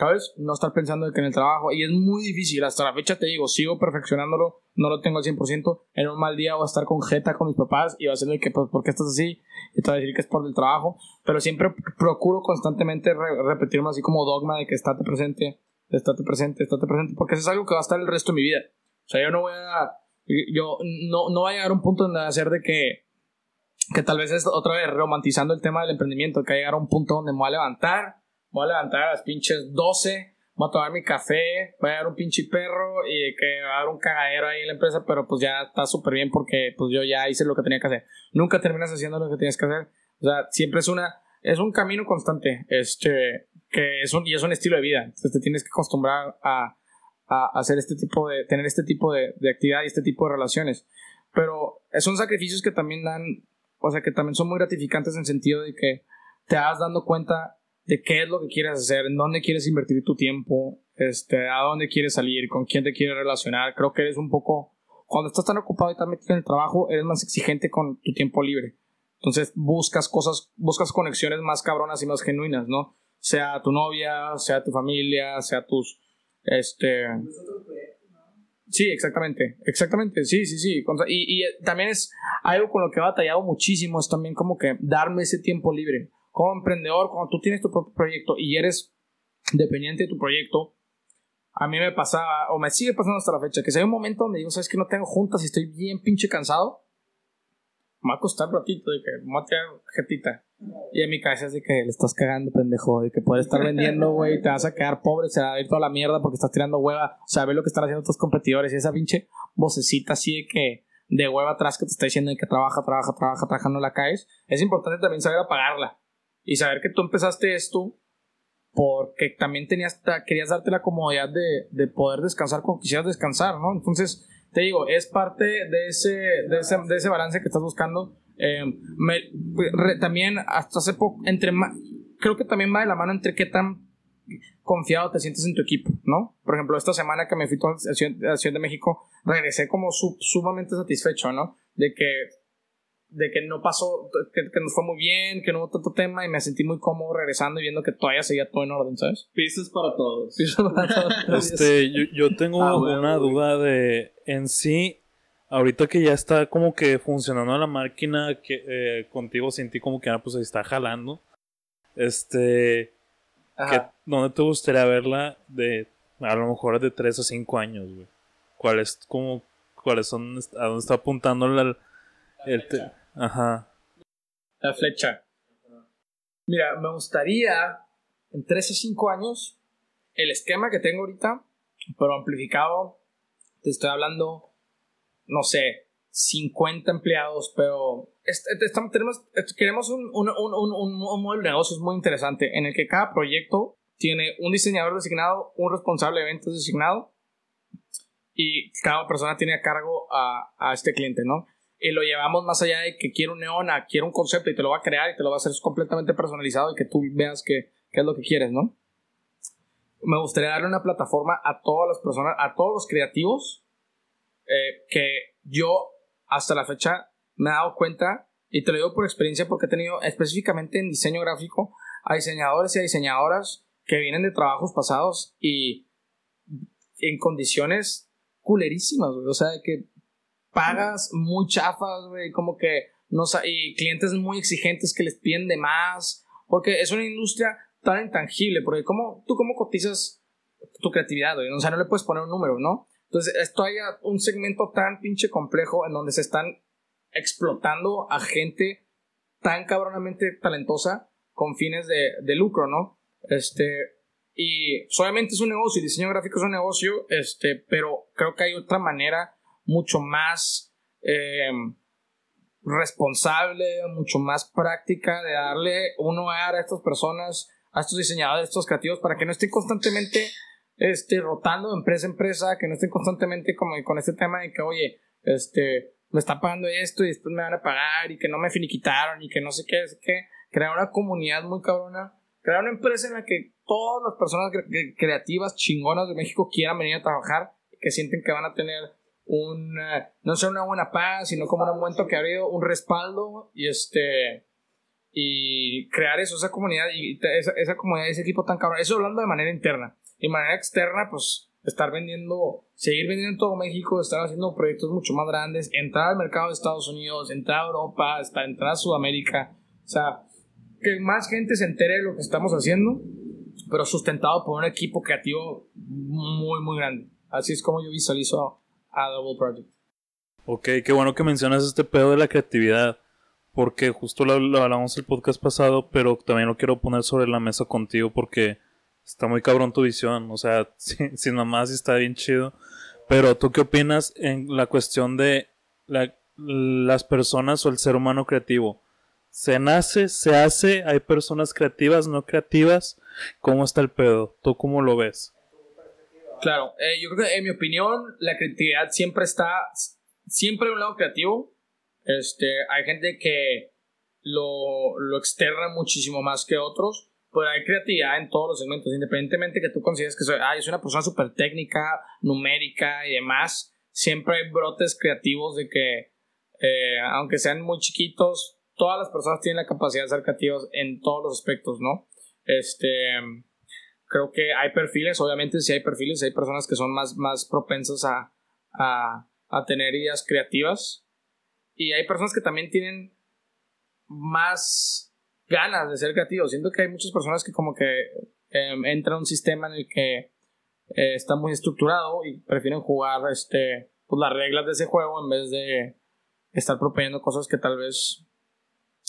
¿sabes? No estar pensando de que en el trabajo, y es muy difícil, hasta la fecha te digo, sigo perfeccionándolo, no lo tengo al 100%, en un mal día voy a estar con jeta con mis papás, y va a ser de que, pues, ¿por qué estás así? Y te voy a decir que es por el trabajo, pero siempre procuro constantemente re- repetirme así como dogma de que estate presente, estate presente, estate presente, porque eso es algo que va a estar el resto de mi vida. O sea, yo no voy a, yo no, no va a llegar a un punto donde va a ser de que, que tal vez es otra vez romantizando el tema del emprendimiento, que va a llegar a un punto donde me voy a levantar, voy a levantar a las pinches 12, voy a tomar mi café, voy a dar un pinche perro y que va a haber un cagadero ahí en la empresa, pero pues ya está súper bien porque pues yo ya hice lo que tenía que hacer. Nunca terminas haciendo lo que tienes que hacer. O sea, siempre es una, es un camino constante, este, que es un, y es un estilo de vida. Entonces te tienes que acostumbrar a, a hacer este tipo de, tener este tipo de, de actividad y este tipo de relaciones. Pero son sacrificios que también dan, o sea, que también son muy gratificantes en el sentido de que te vas dando cuenta de qué es lo que quieres hacer, en dónde quieres invertir tu tiempo, este, a dónde quieres salir, con quién te quieres relacionar. Creo que eres un poco, cuando estás tan ocupado y tan metido en el trabajo, eres más exigente con tu tiempo libre. Entonces buscas cosas, buscas conexiones más cabronas y más genuinas, ¿no? Sea tu novia, sea tu familia, sea tus, este... Sí, exactamente, exactamente, sí, sí, sí. Y, y eh, también es algo con lo que he batallado muchísimo, es también como que darme ese tiempo libre. Como emprendedor, cuando tú tienes tu propio proyecto y eres dependiente de tu proyecto, a mí me pasaba, o me sigue pasando hasta la fecha, que si hay un momento donde digo, sabes que no tengo juntas y estoy bien pinche cansado, me va a costar un ratito de que me voy a tirar jetita. Y en mi cabeza es de que le estás cagando, pendejo, de que puedes estar vendiendo, güey, te vas a quedar pobre, se va a ir toda la mierda porque estás tirando hueva. O sea, ve lo que están haciendo tus competidores y esa pinche vocecita así de que de hueva atrás que te está diciendo de que trabaja, trabaja, trabaja, trabaja, no la caes. Es importante también saber apagarla y saber que tú empezaste esto porque también tenías, querías darte la comodidad de, de poder descansar cuando quisieras descansar, ¿no? Entonces, te digo, es parte de ese, de ese, de ese balance que estás buscando. Eh, me- re- también, hasta hace poco, entre creo que también va de la mano entre qué tan confiado te sientes en tu equipo, ¿no? Por ejemplo, esta semana que me fui a Ciudad, a Ciudad de México, regresé como su- sumamente satisfecho, ¿no? De que de que no pasó, que, que nos fue muy bien, que no hubo tanto tema y me sentí muy cómodo regresando y viendo que todavía seguía todo en orden, ¿sabes? Pizzas para todos. Este, yo, yo tengo Ah, bueno, una güey. duda de en sí, ahorita que ya está como que funcionando la máquina que eh, contigo sentí como que ah, pues está jalando. Este, ¿dónde te gustaría verla de a lo mejor de 3 a 5 años, güey? ¿Cuál es como cuáles son a dónde está apuntando la, el ajá. La flecha. Mira, me gustaría en 3 a 5 años el esquema que tengo ahorita, pero amplificado, te estoy hablando, no sé, 50 empleados, pero estamos, tenemos, queremos un, un, un, un, modelo de negocios muy interesante en el que cada proyecto tiene un diseñador designado, un responsable de eventos designado y cada persona tiene a cargo a, a este cliente, ¿no? Y lo llevamos más allá de que quiere un neona, quiere un concepto y te lo va a crear y te lo va a hacer completamente personalizado y que tú veas qué es lo que quieres, ¿no? Me gustaría darle una plataforma a todas las personas, a todos los creativos eh, que yo hasta la fecha me he dado cuenta, y te lo digo por experiencia porque he tenido específicamente en diseño gráfico a diseñadores y a diseñadoras que vienen de trabajos pasados y en condiciones culerísimas, O sea, que pagas muy chafas, güey, como que no y clientes muy exigentes que les piden de más, porque es una industria tan intangible, porque como tú cómo cotizas tu creatividad, güey? O sea, no le puedes poner un número, ¿no? Entonces, esto hay un segmento tan pinche complejo en donde se están explotando a gente tan cabronamente talentosa con fines de, de lucro, ¿no? Este, y solamente es un negocio, el diseño gráfico es un negocio, este, pero creo que hay otra manera mucho más eh, responsable, mucho más práctica de darle un hogar a estas personas, a estos diseñadores, a estos creativos, para que no estén constantemente este, rotando de empresa a empresa, que no estén constantemente como con este tema de que, oye, este, me está pagando esto y después me van a pagar y que no me finiquitaron y que no sé qué, es que crear una comunidad muy cabrona, crear una empresa en la que todas las personas creativas chingonas de México quieran venir a trabajar que sienten que van a tener un, no solo una buena paz, sino como un momento que ha habido un respaldo y este y crear eso, esa comunidad y esa, comunidad, ese equipo tan cabrón, eso hablando de manera interna. De manera externa, pues estar vendiendo, seguir vendiendo en todo México, estar haciendo proyectos mucho más grandes, entrar al mercado de Estados Unidos, entrar a Europa, hasta entrar a Sudamérica, o sea, que más gente se entere de lo que estamos haciendo, pero sustentado por un equipo creativo muy, muy grande. Así es como yo visualizo a. Ok, qué bueno que mencionas este pedo de la creatividad, porque justo lo, lo hablamos el podcast pasado, pero también lo quiero poner sobre la mesa contigo porque está muy cabrón tu visión, o sea, sin, sin mamás está bien chido. Pero tú qué opinas en la cuestión de las personas o el ser humano creativo? ¿Se nace? ¿Se hace? ¿Hay personas creativas, no creativas? ¿Cómo está el pedo? ¿Tú cómo lo ves? Claro, eh, yo creo que en mi opinión la creatividad siempre está, siempre hay un lado creativo. Este, hay gente que lo, lo externa muchísimo más que otros pues hay creatividad en todos los segmentos, independientemente que tú consideres que soy, ay, soy una persona súper técnica, numérica y demás, siempre hay brotes creativos de que, eh, aunque sean muy chiquitos, todas las personas tienen la capacidad de ser creativos en todos los aspectos, ¿no? Este, creo que hay perfiles, obviamente sí hay perfiles, hay personas que son más, más propensas a, a, a tener ideas creativas y hay personas que también tienen más ganas de ser creativo. Siento que hay muchas personas que como que eh, entran a un sistema en el que eh, está muy estructurado y prefieren jugar este, pues, las reglas de ese juego en vez de estar proponiendo cosas que tal vez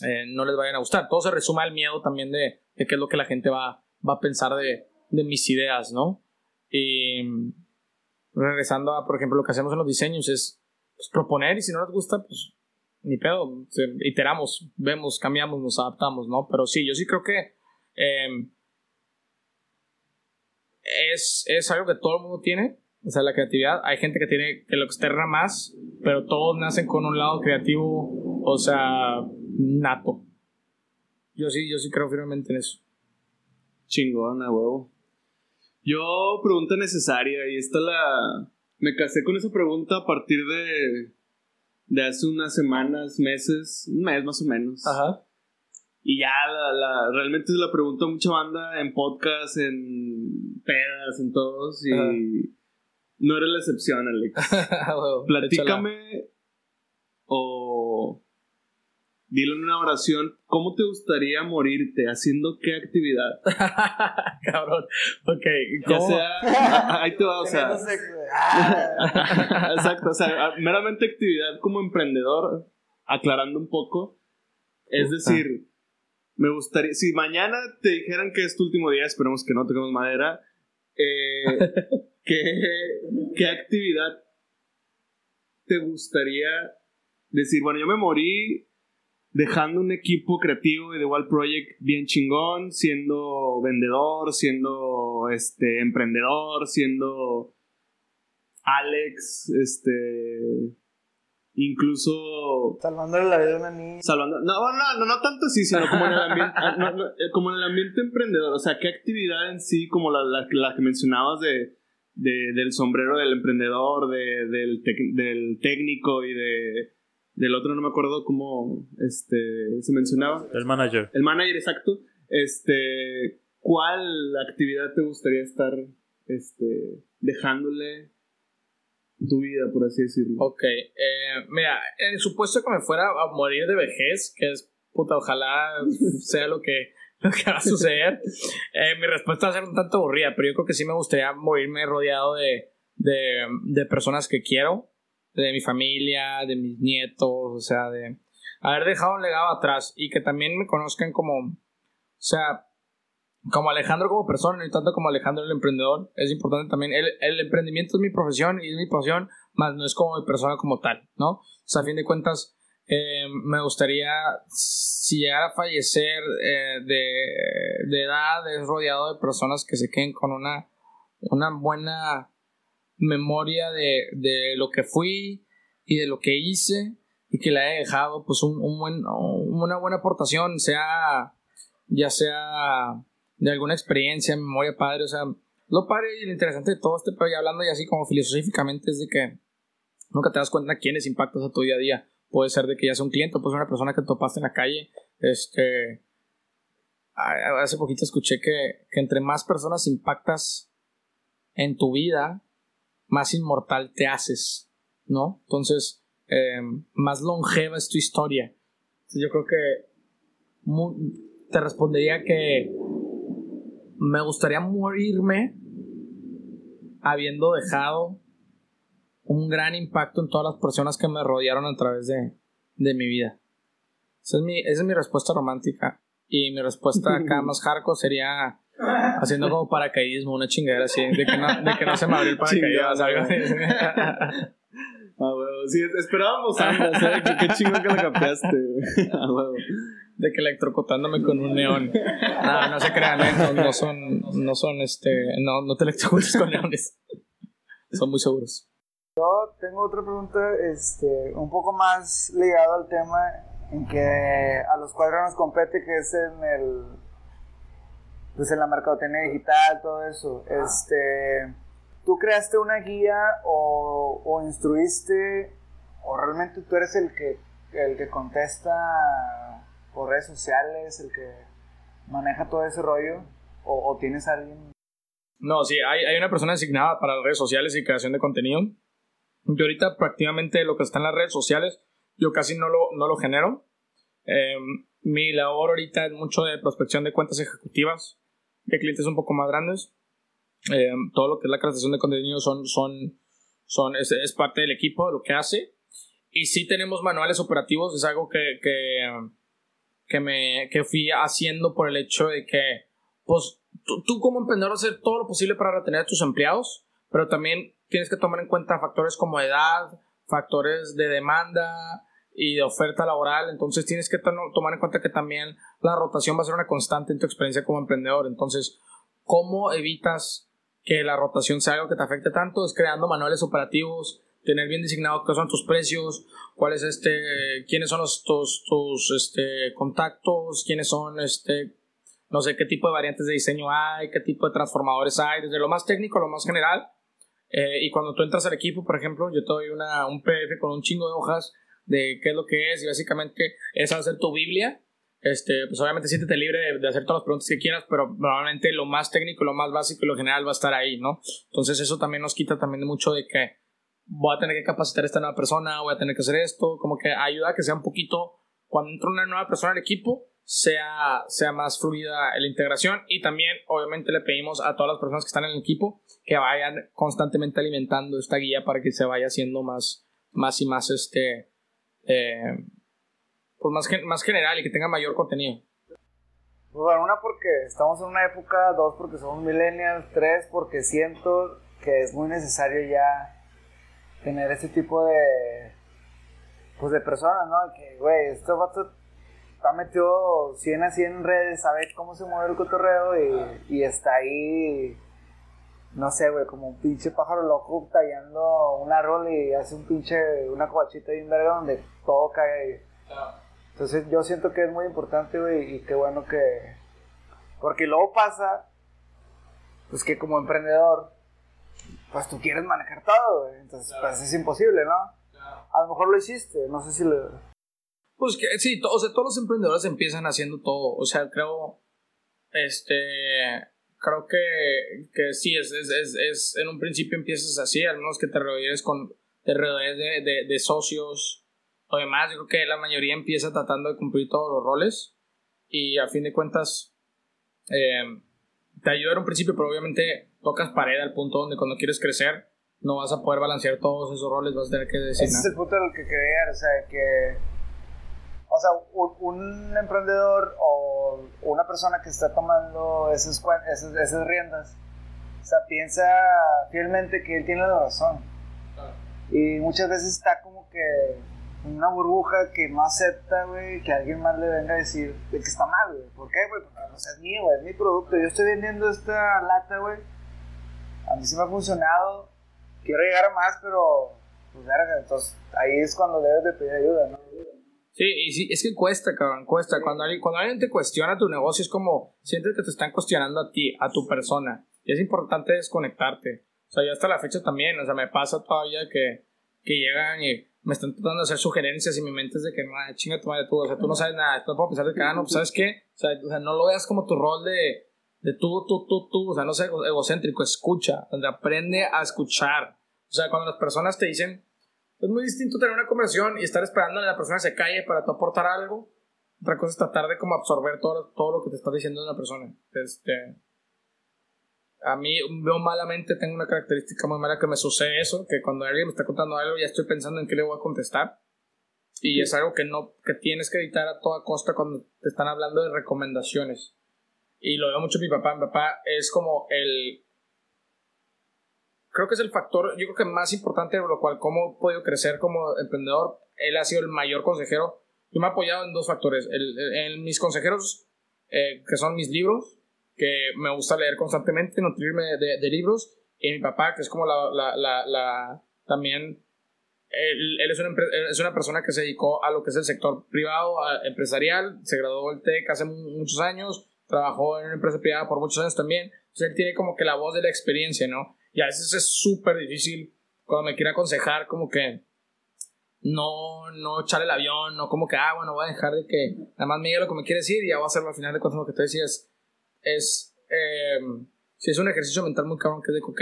eh, no les vayan a gustar. Todo se resume al miedo también de, de, qué es lo que la gente va, va a pensar de, de mis ideas, ¿no? Y regresando a, por ejemplo, lo que hacemos en los diseños es pues, proponer y si no les gusta, pues ni pedo, iteramos, vemos, cambiamos, nos adaptamos, ¿no? Pero sí, yo sí creo que em, es, es algo que todo el mundo tiene, o sea, la creatividad. Hay gente que tiene que lo externa más, pero todos nacen con un lado creativo, o sea, nato. Yo sí, yo sí creo firmemente en eso. Chingona, huevo. Yo, pregunta necesaria, y esta la. Me casé con esa pregunta a partir de de hace unas semanas, meses, un mes más o menos. Ajá. Y ya la, la, realmente se la pregunto a mucha banda en podcast, en pedas, en todos. Y no eres la excepción, Alex. Platícame o dilo en una oración, ¿cómo te gustaría morirte? ¿Haciendo qué actividad? Cabrón. Ok. Ya ¿cómo? sea, ahí te va, o sea. Ah, exacto, o sea, meramente actividad como emprendedor, aclarando un poco, es decir, me gustaría, si mañana te dijeran que es tu último día, esperemos que no tengamos madera, eh, ¿qué, ¿qué actividad te gustaría decir? Bueno, yo me morí dejando un equipo creativo y de Wild Project bien chingón, siendo vendedor, siendo este emprendedor, siendo Alex, este incluso Salvándole la vida a una niña. salvando no, no, no, no tanto así, sino como en el ambiente ah, no, no, eh, como en el ambiente emprendedor, o sea, qué actividad en sí como la, la, la que mencionabas de, de- del sombrero del emprendedor, de, del, tec- del técnico y de del otro no me acuerdo cómo este se mencionaba. El manager. El manager, exacto. Este, ¿cuál actividad te gustaría estar este, dejándole tu vida, por así decirlo? Ok, eh, mira, en supuesto que me fuera a morir de vejez, que es puta, ojalá sea lo que, lo que va a suceder, eh, mi respuesta va a ser un tanto aburrida, pero yo creo que sí me gustaría morirme rodeado de, de, de personas que quiero, de mi familia, de mis nietos, o sea, de haber dejado un legado atrás y que también me conozcan como, o sea, como Alejandro como persona, y tanto como Alejandro el emprendedor, es importante también. El, el emprendimiento es mi profesión y es mi pasión, más no es como mi persona como tal, ¿no? O sea, a fin de cuentas, eh, me gustaría, si llegara a fallecer eh, de, de edad, es rodeado de personas que se queden con una, una buena memoria de, de lo que fui y de lo que hice y que le haya dejado pues un, un buen, una buena aportación, sea ya sea de alguna experiencia, memoria padre, o sea, lo padre y lo interesante de todo este pero ya hablando y así como filosóficamente es de que nunca te das cuenta quiénes impactas a tu día a día. Puede ser de que ya sea un cliente, puede ser una persona que topaste en la calle. Este, hace poquito escuché que, que entre más personas impactas en tu vida, más inmortal te haces, ¿no? Entonces, eh, más longeva es tu historia. Yo creo que te respondería que me gustaría morirme habiendo dejado un gran impacto en todas las personas que me rodearon a través de, de mi vida. Esa es, mi, esa es mi respuesta romántica. Y mi respuesta acá más hardcore sería haciendo como paracaidismo, una chingadera así, de que no, de que no se me abrió el paracaídas, Chingada, algo así. Ah, huevo. Sí, esperábamos ambos, ¿eh? Qué, qué chingón que lo capeaste, güey. Ah, huevo. de que electrocutándome con un neón. No, no se crean, ¿eh? no, no son, no son, este, no, no te electrocutes con neones. Son muy seguros. Yo tengo otra pregunta, este, un poco más ligado al tema en que a los cuadros nos compete, que es en el, pues en la mercadotecnia digital, todo eso. Este, ¿tú creaste una guía o, o instruiste o realmente tú eres el que, el que contesta por redes sociales, el que maneja todo ese rollo? ¿O, o tienes a alguien? No, sí, hay, hay una persona designada para las redes sociales y creación de contenido. Yo ahorita prácticamente lo que está en las redes sociales, yo casi no lo, no lo genero. Eh, mi labor ahorita es mucho de prospección de cuentas ejecutivas, de clientes un poco más grandes. Eh, todo lo que es la creación de contenido son, son, son, es, es parte del equipo, de lo que hace. Y sí tenemos manuales operativos, es algo que, que, que, me, que fui haciendo por el hecho de que, pues, tú, tú como emprendedor hacer todo lo posible para retener a tus empleados, pero también tienes que tomar en cuenta factores como edad, factores de demanda y de oferta laboral, entonces tienes que to- tomar en cuenta que también la rotación va a ser una constante en tu experiencia como emprendedor, entonces, ¿cómo evitas que la rotación sea algo que te afecte tanto? Es creando manuales operativos, tener bien designado qué son tus precios, cuáles este, quiénes son tus, tus este, contactos, quiénes son este, no sé qué tipo de variantes de diseño hay, qué tipo de transformadores hay, desde lo más técnico a lo más general. Eh, y cuando tú entras al equipo, por ejemplo, yo te doy una, un PDF con un chingo de hojas de qué es lo que es y básicamente esa va a ser tu Biblia. Este, pues obviamente siéntete libre de, de hacer todas las preguntas que quieras, pero probablemente lo más técnico, lo más básico y lo general va a estar ahí, ¿no? Entonces eso también nos quita también mucho de que voy a tener que capacitar a esta nueva persona, voy a tener que hacer esto, como que ayuda a que sea un poquito, cuando entra una nueva persona al equipo, sea, sea más fluida la integración y también obviamente le pedimos a todas las personas que están en el equipo que vayan constantemente alimentando esta guía para que se vaya haciendo más, más y más este eh, pues más, más general y que tenga mayor contenido. Pues bueno, una porque estamos en una época, dos porque somos millennials, tres porque siento que es muy necesario ya tener ese tipo de pues de personas, ¿no? Que, güey, este vato está metido 100 a 100 en redes, sabe cómo se mueve el cotorreo y está ahí, no sé, güey, como un pinche pájaro loco tallando un árbol y hace un pinche, una cobachita un verga donde todo cae. Entonces yo siento que es muy importante, güey, y qué bueno que... Porque luego pasa, pues que como emprendedor, pues tú quieres manejar todo, güey. Entonces, pues es imposible, ¿no? A lo mejor lo hiciste, no sé si lo... Pues que sí, o sea, todos los emprendedores empiezan haciendo todo. O sea, creo, este, creo que, que sí, es, es, es, es, en un principio empiezas así, al menos que te rodees con, te rodees de, de, de socios o demás. Yo creo que la mayoría empieza tratando de cumplir todos los roles y a fin de cuentas eh, te ayuda en un principio, pero obviamente tocas pared al punto donde cuando quieres crecer no vas a poder balancear todos esos roles, vas a tener que decir. Ese es el punto del que quería, o sea, que o sea, un, emprendedor o una persona que está tomando esas, esas, esas, riendas, o sea, piensa fielmente que él tiene la razón. Y muchas veces está como que en una burbuja que no acepta, güey, que alguien más le venga a decir de que está mal, güey. ¿Por qué, güey? Porque no es mío, güey, es mi producto. Yo estoy vendiendo esta lata, güey. A mí sí me ha funcionado. Quiero llegar a más, pero, pues, verga. Entonces, ahí es cuando debes de pedir ayuda, ¿no? Sí, y sí, es que cuesta, cabrón, cuesta. Cuando alguien, cuando alguien te cuestiona tu negocio, es como sientes que te están cuestionando a ti, a tu persona. Y es importante desconectarte. O sea, yo hasta la fecha también, o sea, me pasa todavía que, que llegan y me están tratando de hacer sugerencias y mi mente es de que, no, chinga tu madre tú, o sea, tú no sabes nada, no puedo pensar de que, ah, no, pues, ¿sabes qué? O sea, o sea, no lo veas como tu rol de, de tú, tú, tú, tú, o sea, no sé, egocéntrico, escucha, donde aprende a escuchar. O sea, cuando las personas te dicen, es muy distinto tener una conversación y estar esperando a que la persona se calle para tú aportar algo. Otra cosa es tratar de como absorber todo, todo lo que te está diciendo una persona. Este, a mí veo malamente, tengo una característica muy mala que me sucede eso, que cuando alguien me está contando algo ya estoy pensando en qué le voy a contestar. Y es algo que no que tienes que evitar a toda costa cuando te están hablando de recomendaciones. Y lo veo mucho mi papá. Mi papá es como el creo que es el factor, yo creo que más importante, de lo cual, cómo he podido crecer como emprendedor. Él ha sido el mayor consejero. Yo me he apoyado en dos factores. en mis consejeros, eh, que son mis libros, que me gusta leer constantemente, nutrirme de, libros. Y mi papá, que es como la, la, la, la también, él, él es, una, es, una, persona que se dedicó a lo que es el sector privado, empresarial. Se graduó del TEC hace muchos años, trabajó en una empresa privada por muchos años también. Entonces él tiene como que la voz de la experiencia, ¿no? Y a veces es súper difícil cuando me quiere aconsejar, como que no, no echar el avión, no como que, ah, bueno, voy a dejar de que nada más me diga lo que me quiere decir y ya voy a hacerlo al final de cuentas lo que te decías. Es, eh, es un ejercicio mental muy cabrón que es de, ok,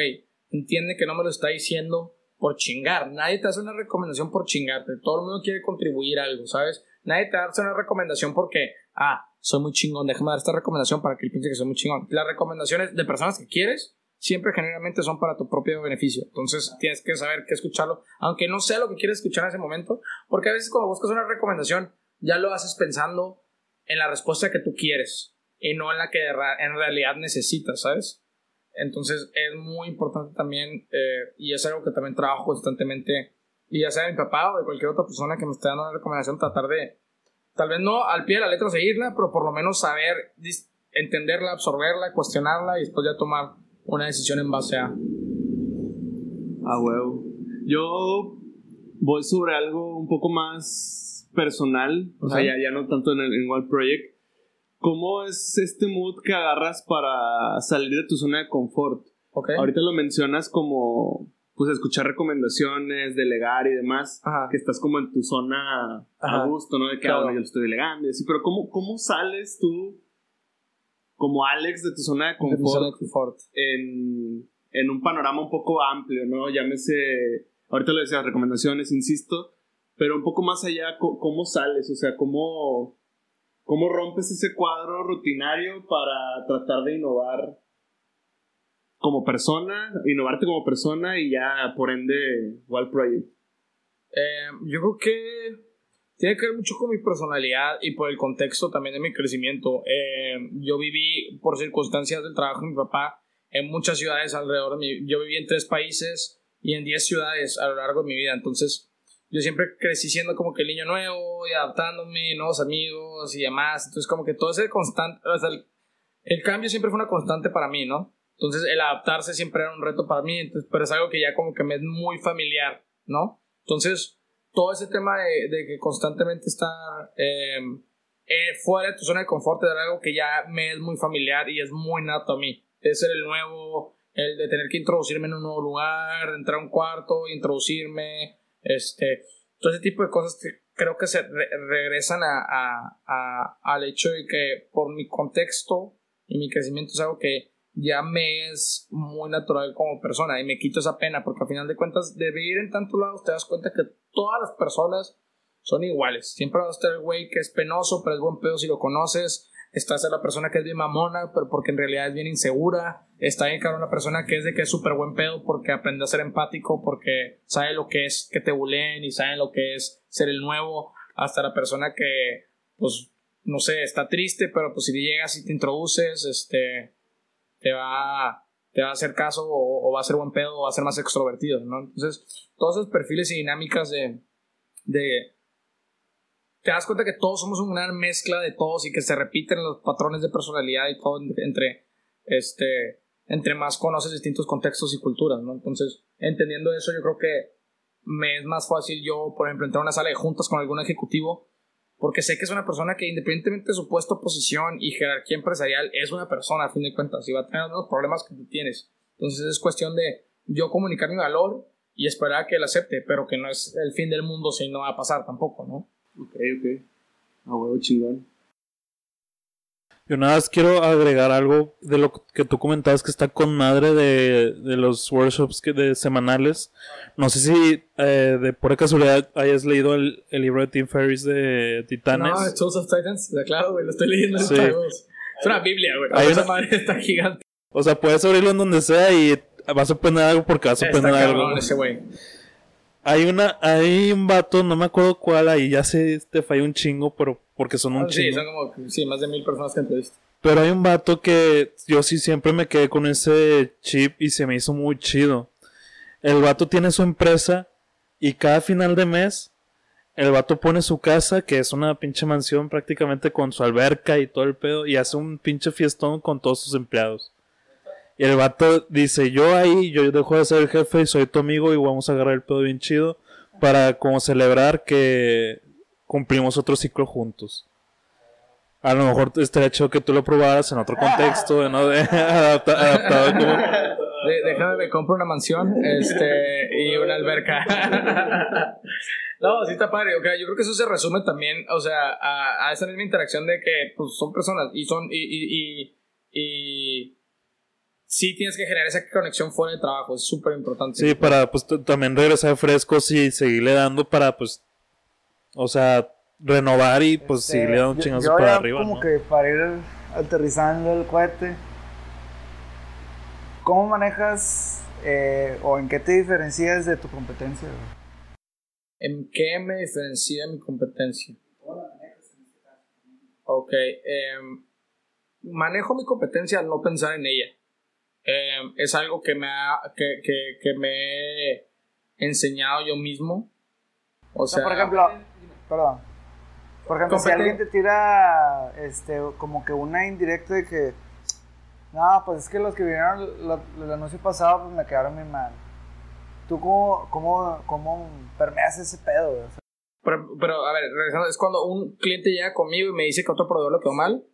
entiende que no me lo está diciendo por chingar. Nadie te hace una recomendación por chingarte. Todo el mundo quiere contribuir a algo, ¿sabes? Nadie te hace una recomendación porque, ah, soy muy chingón, déjame dar esta recomendación para que él piense que soy muy chingón. Las recomendaciones de personas que quieres siempre generalmente son para tu propio beneficio. Entonces tienes que saber qué escucharlo, aunque no sea lo que quieres escuchar en ese momento, porque a veces cuando buscas una recomendación ya lo haces pensando en la respuesta que tú quieres y no en la que en realidad necesitas, ¿sabes? Entonces es muy importante también, eh, y es algo que también trabajo constantemente, y ya sea mi papá o de cualquier otra persona que me esté dando una recomendación, tratar de, tal vez no al pie de la letra seguirla, pero por lo menos saber entenderla, absorberla, cuestionarla y después ya tomar una decisión en base a. Ah, huevo. Yo voy sobre algo un poco más personal, o sea, ya, ya no tanto en el en Wild Project. ¿Cómo es este mood que agarras para salir de tu zona de confort? Okay. Ahorita lo mencionas como pues escuchar recomendaciones, delegar y demás, que estás como en tu zona a gusto, ¿no? De que ahora yo lo estoy delegando y así, pero ¿cómo, ¿cómo sales tú como Alex de tu zona de confort, En, en, un panorama un poco amplio, ¿no? Llámese ahorita lo decía, recomendaciones, insisto, pero un poco más allá, ¿cómo sales? O sea, ¿cómo, cómo rompes ese cuadro rutinario para tratar de innovar como persona, innovarte como persona y ya por ende Wild Project? Eh, yo creo que tiene que ver mucho con mi personalidad y por el contexto también de mi crecimiento. Eh, yo viví por circunstancias del trabajo de mi papá en muchas ciudades alrededor de mi Yo viví en tres países y en diez ciudades a lo largo de mi vida. Entonces, yo siempre crecí siendo como que el niño nuevo y adaptándome, nuevos amigos y demás. Entonces, como que todo ese constante, o sea, el, el, cambio siempre fue una constante para mí, ¿no? Entonces, el adaptarse siempre era un reto para mí, entonces, pero es algo que ya como que me es muy familiar, ¿no? Entonces, todo ese tema de, de que constantemente estar em, eh, fuera de tu zona de confort es algo que ya me es muy familiar y es muy nato a mí. Es el nuevo, el de tener que introducirme en un nuevo lugar, entrar a un cuarto, introducirme, este, todo ese tipo de cosas que creo que se regresan a, a, a, al hecho de que por mi contexto y mi crecimiento es algo que ya me es muy natural como persona y me quito esa pena porque al final de cuentas de vivir en tantos lados te das cuenta que todas las personas son iguales. Siempre va a estar el güey que es penoso, pero es buen pedo si lo conoces. Está la persona que es bien mamona, pero porque en realidad es bien insegura. Está bien claro una persona que es de que es súper buen pedo porque aprende a ser empático, porque sabe lo que es que te buleen y sabe lo que es ser el nuevo. Hasta la persona que, pues, no sé, está triste, pero pues si llegas y te introduces, este, te va, te va a hacer caso o, va a ser buen pedo o va a ser más extrovertido, ¿no? Entonces, todos esos perfiles y dinámicas de, de te das cuenta que todos somos una mezcla de todos y que se repiten los patrones de personalidad y todo entre, este, entre más conoces distintos contextos y culturas, ¿no? Entonces, entendiendo eso, yo creo que me es más fácil yo, por ejemplo, entrar a una sala de juntas con algún ejecutivo porque sé que es una persona que independientemente de su puesto, posición y jerarquía empresarial, es una persona a fin de cuentas y va a tener los problemas que tú tienes. Entonces es cuestión de yo comunicar mi valor y esperar a que él acepte, pero que no es el fin del mundo si no va a pasar tampoco, ¿no? Ok, ok. A huevo chingón. Yo nada más quiero agregar algo de lo que tú comentabas que está con madre de, de los workshops que de semanales. No sé si eh, de pura casualidad hayas leído el, el, libro de Tim Ferriss de Titanes. No, Tools of Titans, claro, güey, lo estoy leyendo. Sí. Es una Biblia, güey. Esa madre está gigante. O sea, puedes abrirlo en donde sea y vas a aprender algo porque vas a aprender algo. Ese güey. Hay una, hay un vato, no me acuerdo cuál, ahí ya se te falló un chingo, pero porque son un chingo. Sí, son como sí, más de mil personas que entrevistas. Pero hay un vato que yo sí siempre me quedé con ese chip y se me hizo muy chido. El vato tiene su empresa y cada final de mes el vato pone su casa, que es una pinche mansión prácticamente con su alberca y todo el pedo, y hace un pinche fiestón con todos sus empleados. Y el vato dice, yo ahí, yo dejo de ser el jefe y soy tu amigo y vamos a agarrar el pedo bien chido para como celebrar que cumplimos otro ciclo juntos. A lo mejor estaría chido que tú lo probaras en otro contexto, ¿no? De, adaptado como... déjame, me compro una mansión este, y una alberca. no, sí está padre. Okay, yo creo que eso se resume también, o sea, a, a esa misma interacción de que pues, son personas y son... y, y, y, y sí tienes que generar esa conexión fuera de trabajo, es súper importante. Sí, para pues también regresar frescos y seguirle dando para pues o sea, renovar y pues este, le da un chingazo para arriba. Como que para ir aterrizando el cohete, ¿cómo manejas eh, o en qué te diferencias de tu competencia? ¿En qué me diferencia de mi competencia? Ok, em, manejo mi competencia al no pensar en ella. Em, es algo que me, ha, que, que, que me he enseñado yo mismo. O sea, por ejemplo, Perdón. Por ejemplo, si alguien te tira este, como que una indirecta de que, no, pues es que los que vinieron el anuncio pasado pues me quedaron muy mal. ¿Tú cómo, cómo, cómo permeas ese pedo? Pero, pero, a ver, regresando, es cuando un cliente llega conmigo y me dice que otro proveedor lo quedó mal.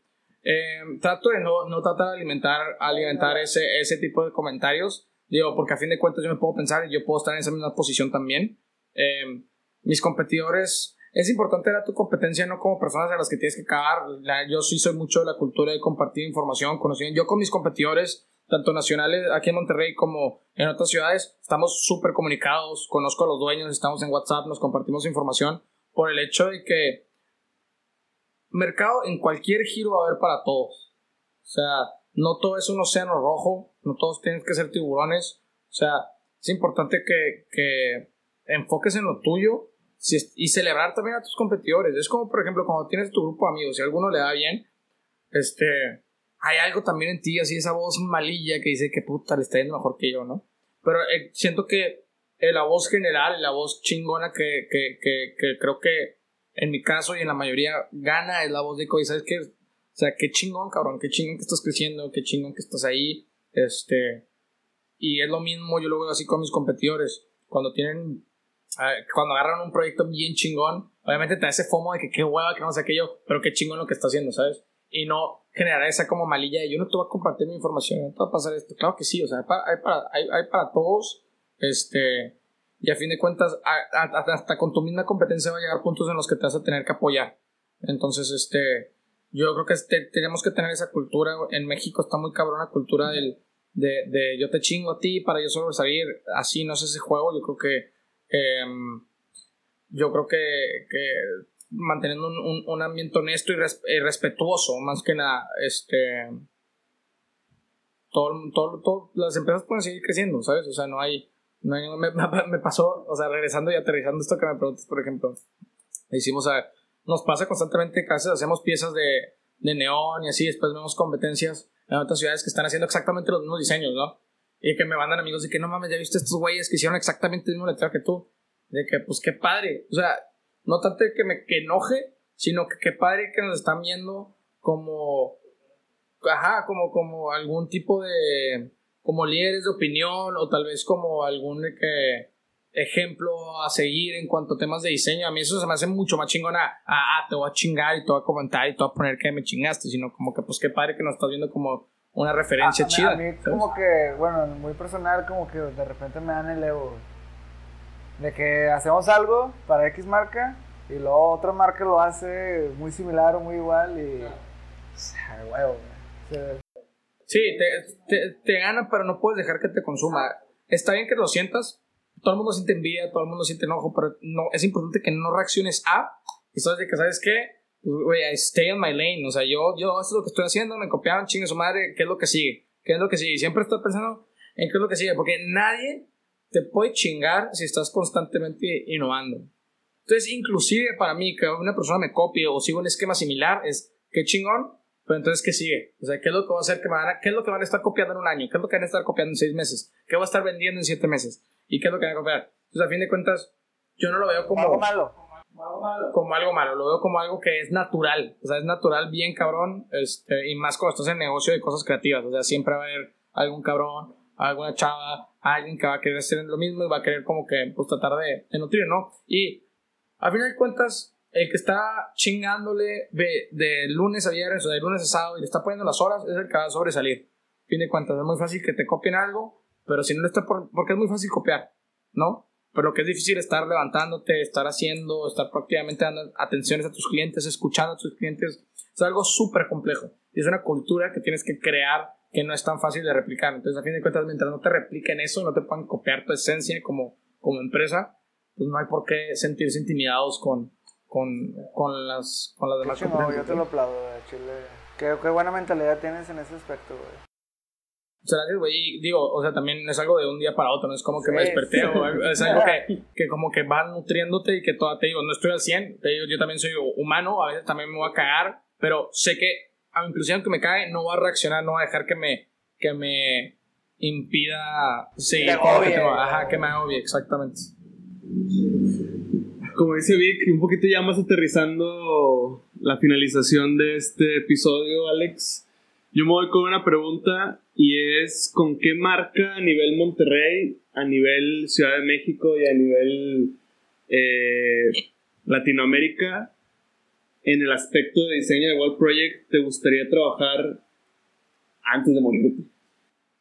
Eh, trato de no, no tratar de alimentar, alimentar ese, ese tipo de comentarios. Digo, porque a fin de cuentas yo me puedo pensar y yo puedo estar en esa misma posición también. Eh, mis competidores es importante ver tu competencia no como personas a las que tienes que cagar. yo sí soy mucho de la cultura de compartir información, conocimiento. Yo con mis competidores tanto nacionales aquí en Monterrey como en otras ciudades, estamos súper comunicados, conozco a los dueños, estamos en WhatsApp, nos compartimos información por el hecho de que mercado en cualquier giro va a haber para todos. O sea, no todo es un océano rojo, no todos tienen que ser tiburones. O sea, es importante que, que enfoques en lo tuyo y celebrar también a tus competidores. Es como, por ejemplo, cuando tienes tu grupo de amigos, si a alguno le da bien, este, hay algo también en ti, así esa voz malilla que dice que puta, le está yendo mejor que yo, ¿no? Pero eh, siento que eh, la voz general, la voz chingona que, que, que, que, creo que en mi caso y en la mayoría gana es la voz de Cody, ¿sabes qué? O sea, qué chingón, cabrón, qué chingón que estás creciendo, qué chingón que estás ahí, este, y es lo mismo, yo lo veo así con mis competidores, cuando tienen, cuando agarran un proyecto bien chingón, obviamente te da ese fomo de que qué hueva, que no sé aquello, pero qué chingón lo que está haciendo, ¿sabes? Y no generar esa como malilla de yo no te voy a compartir mi información, no te va a pasar esto. Claro que sí, o sea, hay para, hay hay, para todos, este, y a fin de cuentas, hasta con tu misma competencia va a llegar puntos en los que te vas a tener que apoyar. Entonces, este, yo creo que este, tenemos que tener esa cultura. En México está muy cabrón la cultura del, de, de yo te chingo a ti para yo sobresalir. Así no es ese juego. Yo creo que, em, yo creo que, que manteniendo un, un, ambiente honesto y, respetuoso, más que nada, este, todo, todo, todo, las empresas pueden seguir creciendo, ¿sabes? O sea, no hay, no hay me, me, pasó, o sea, regresando y aterrizando esto que me preguntas, por ejemplo, hicimos, a, nos pasa constantemente, casi hacemos piezas de, de neón y así, después vemos competencias en otras ciudades que están haciendo exactamente los mismos diseños, ¿no? Y que me mandan amigos y que no mames, ya viste estos güeyes que hicieron exactamente el mismo letrero que tú. De que, pues qué padre. O sea, no tanto que me que enoje, sino que qué padre que nos están viendo como, ajá, como, como algún tipo de, como líderes de opinión o tal vez como algún que, ejemplo a seguir en cuanto a temas de diseño. A mí eso se me hace mucho más chingona. Ah, ah, te voy a chingar y te voy a comentar y te voy a poner que me chingaste, sino como que, pues qué padre que nos estás viendo como una referencia chida. A mí, como que, bueno, muy personal, como que de repente me dan el ego de que hacemos algo para X marca y luego otra marca lo hace muy similar o muy igual y. huevo, Sí, te, te, gana, pero no puedes dejar que te consuma. Está bien que lo sientas, todo el mundo siente envidia, todo el mundo siente enojo, pero no, es importante que no reacciones a. Y sabes de que, ¿sabes qué? Güey, I stay on my lane. O sea, yo, yo, esto es lo que estoy haciendo, me copiaron, chingue su madre, ¿qué es lo que sigue? ¿Qué es lo que sigue? Siempre estoy pensando en qué es lo que sigue, porque nadie te puede chingar si estás constantemente innovando. Entonces, inclusive para mí, que una persona me copie o siga un esquema similar, es qué chingón, pero entonces, ¿qué sigue? O sea, ¿qué es lo que va a hacer que van a, qué es lo que van a estar copiando en un año? ¿Qué es lo que van a estar copiando en seis meses? ¿Qué va a estar vendiendo en siete meses? ¿Y qué es lo que van a copiar? Entonces, a fin de cuentas, yo no lo veo como... Algo malo. Como algo malo, lo veo como algo que es natural, o sea, es natural, bien cabrón, este, y más cuando estás en negocio de cosas creativas, o sea, siempre va a haber algún cabrón, alguna chava, alguien que va a querer hacer lo mismo y va a querer como que, pues, tratar de, de nutrir, ¿no? Y a final de cuentas, el que está chingándole de, lunes a viernes o de lunes a sábado y le está poniendo las horas es el que va a sobresalir. A fin de cuentas, es muy fácil que te copien algo, pero si no le está por, porque es muy fácil copiar, ¿no? Pero lo que es difícil estar levantándote, estar haciendo, estar proactivamente dando atenciones a tus clientes, escuchando a tus clientes, es algo súper complejo. Y es una cultura que tienes que crear que no es tan fácil de replicar. Entonces, a fin de cuentas, mientras no te repliquen eso, no te puedan copiar tu esencia como, como empresa, pues no hay por qué sentirse intimidados con, con, con, las, con las demás no, yo te lo aplaudo, Chile. Qué, qué, buena mentalidad tienes en ese aspecto, güey. O sea, güey, digo, o sea, también es algo de un día para otro, no es como que me desperté, es algo que, que, como que va nutriéndote y que toda, te digo, no estoy al 100, te digo, yo también soy humano, a veces también me voy a cagar, pero sé que, inclusive aunque me cae, no va a reaccionar, no va a dejar que me, que me impida seguir con que ajá, que me agobie, exactamente. Como dice Vic, un poquito ya más aterrizando la finalización de este episodio, Alex. Yo me voy con una pregunta y es ¿con qué marca a nivel Monterrey, a nivel Ciudad de México y a nivel eh, Latinoamérica en el aspecto de diseño de World Project te gustaría trabajar antes de morirte?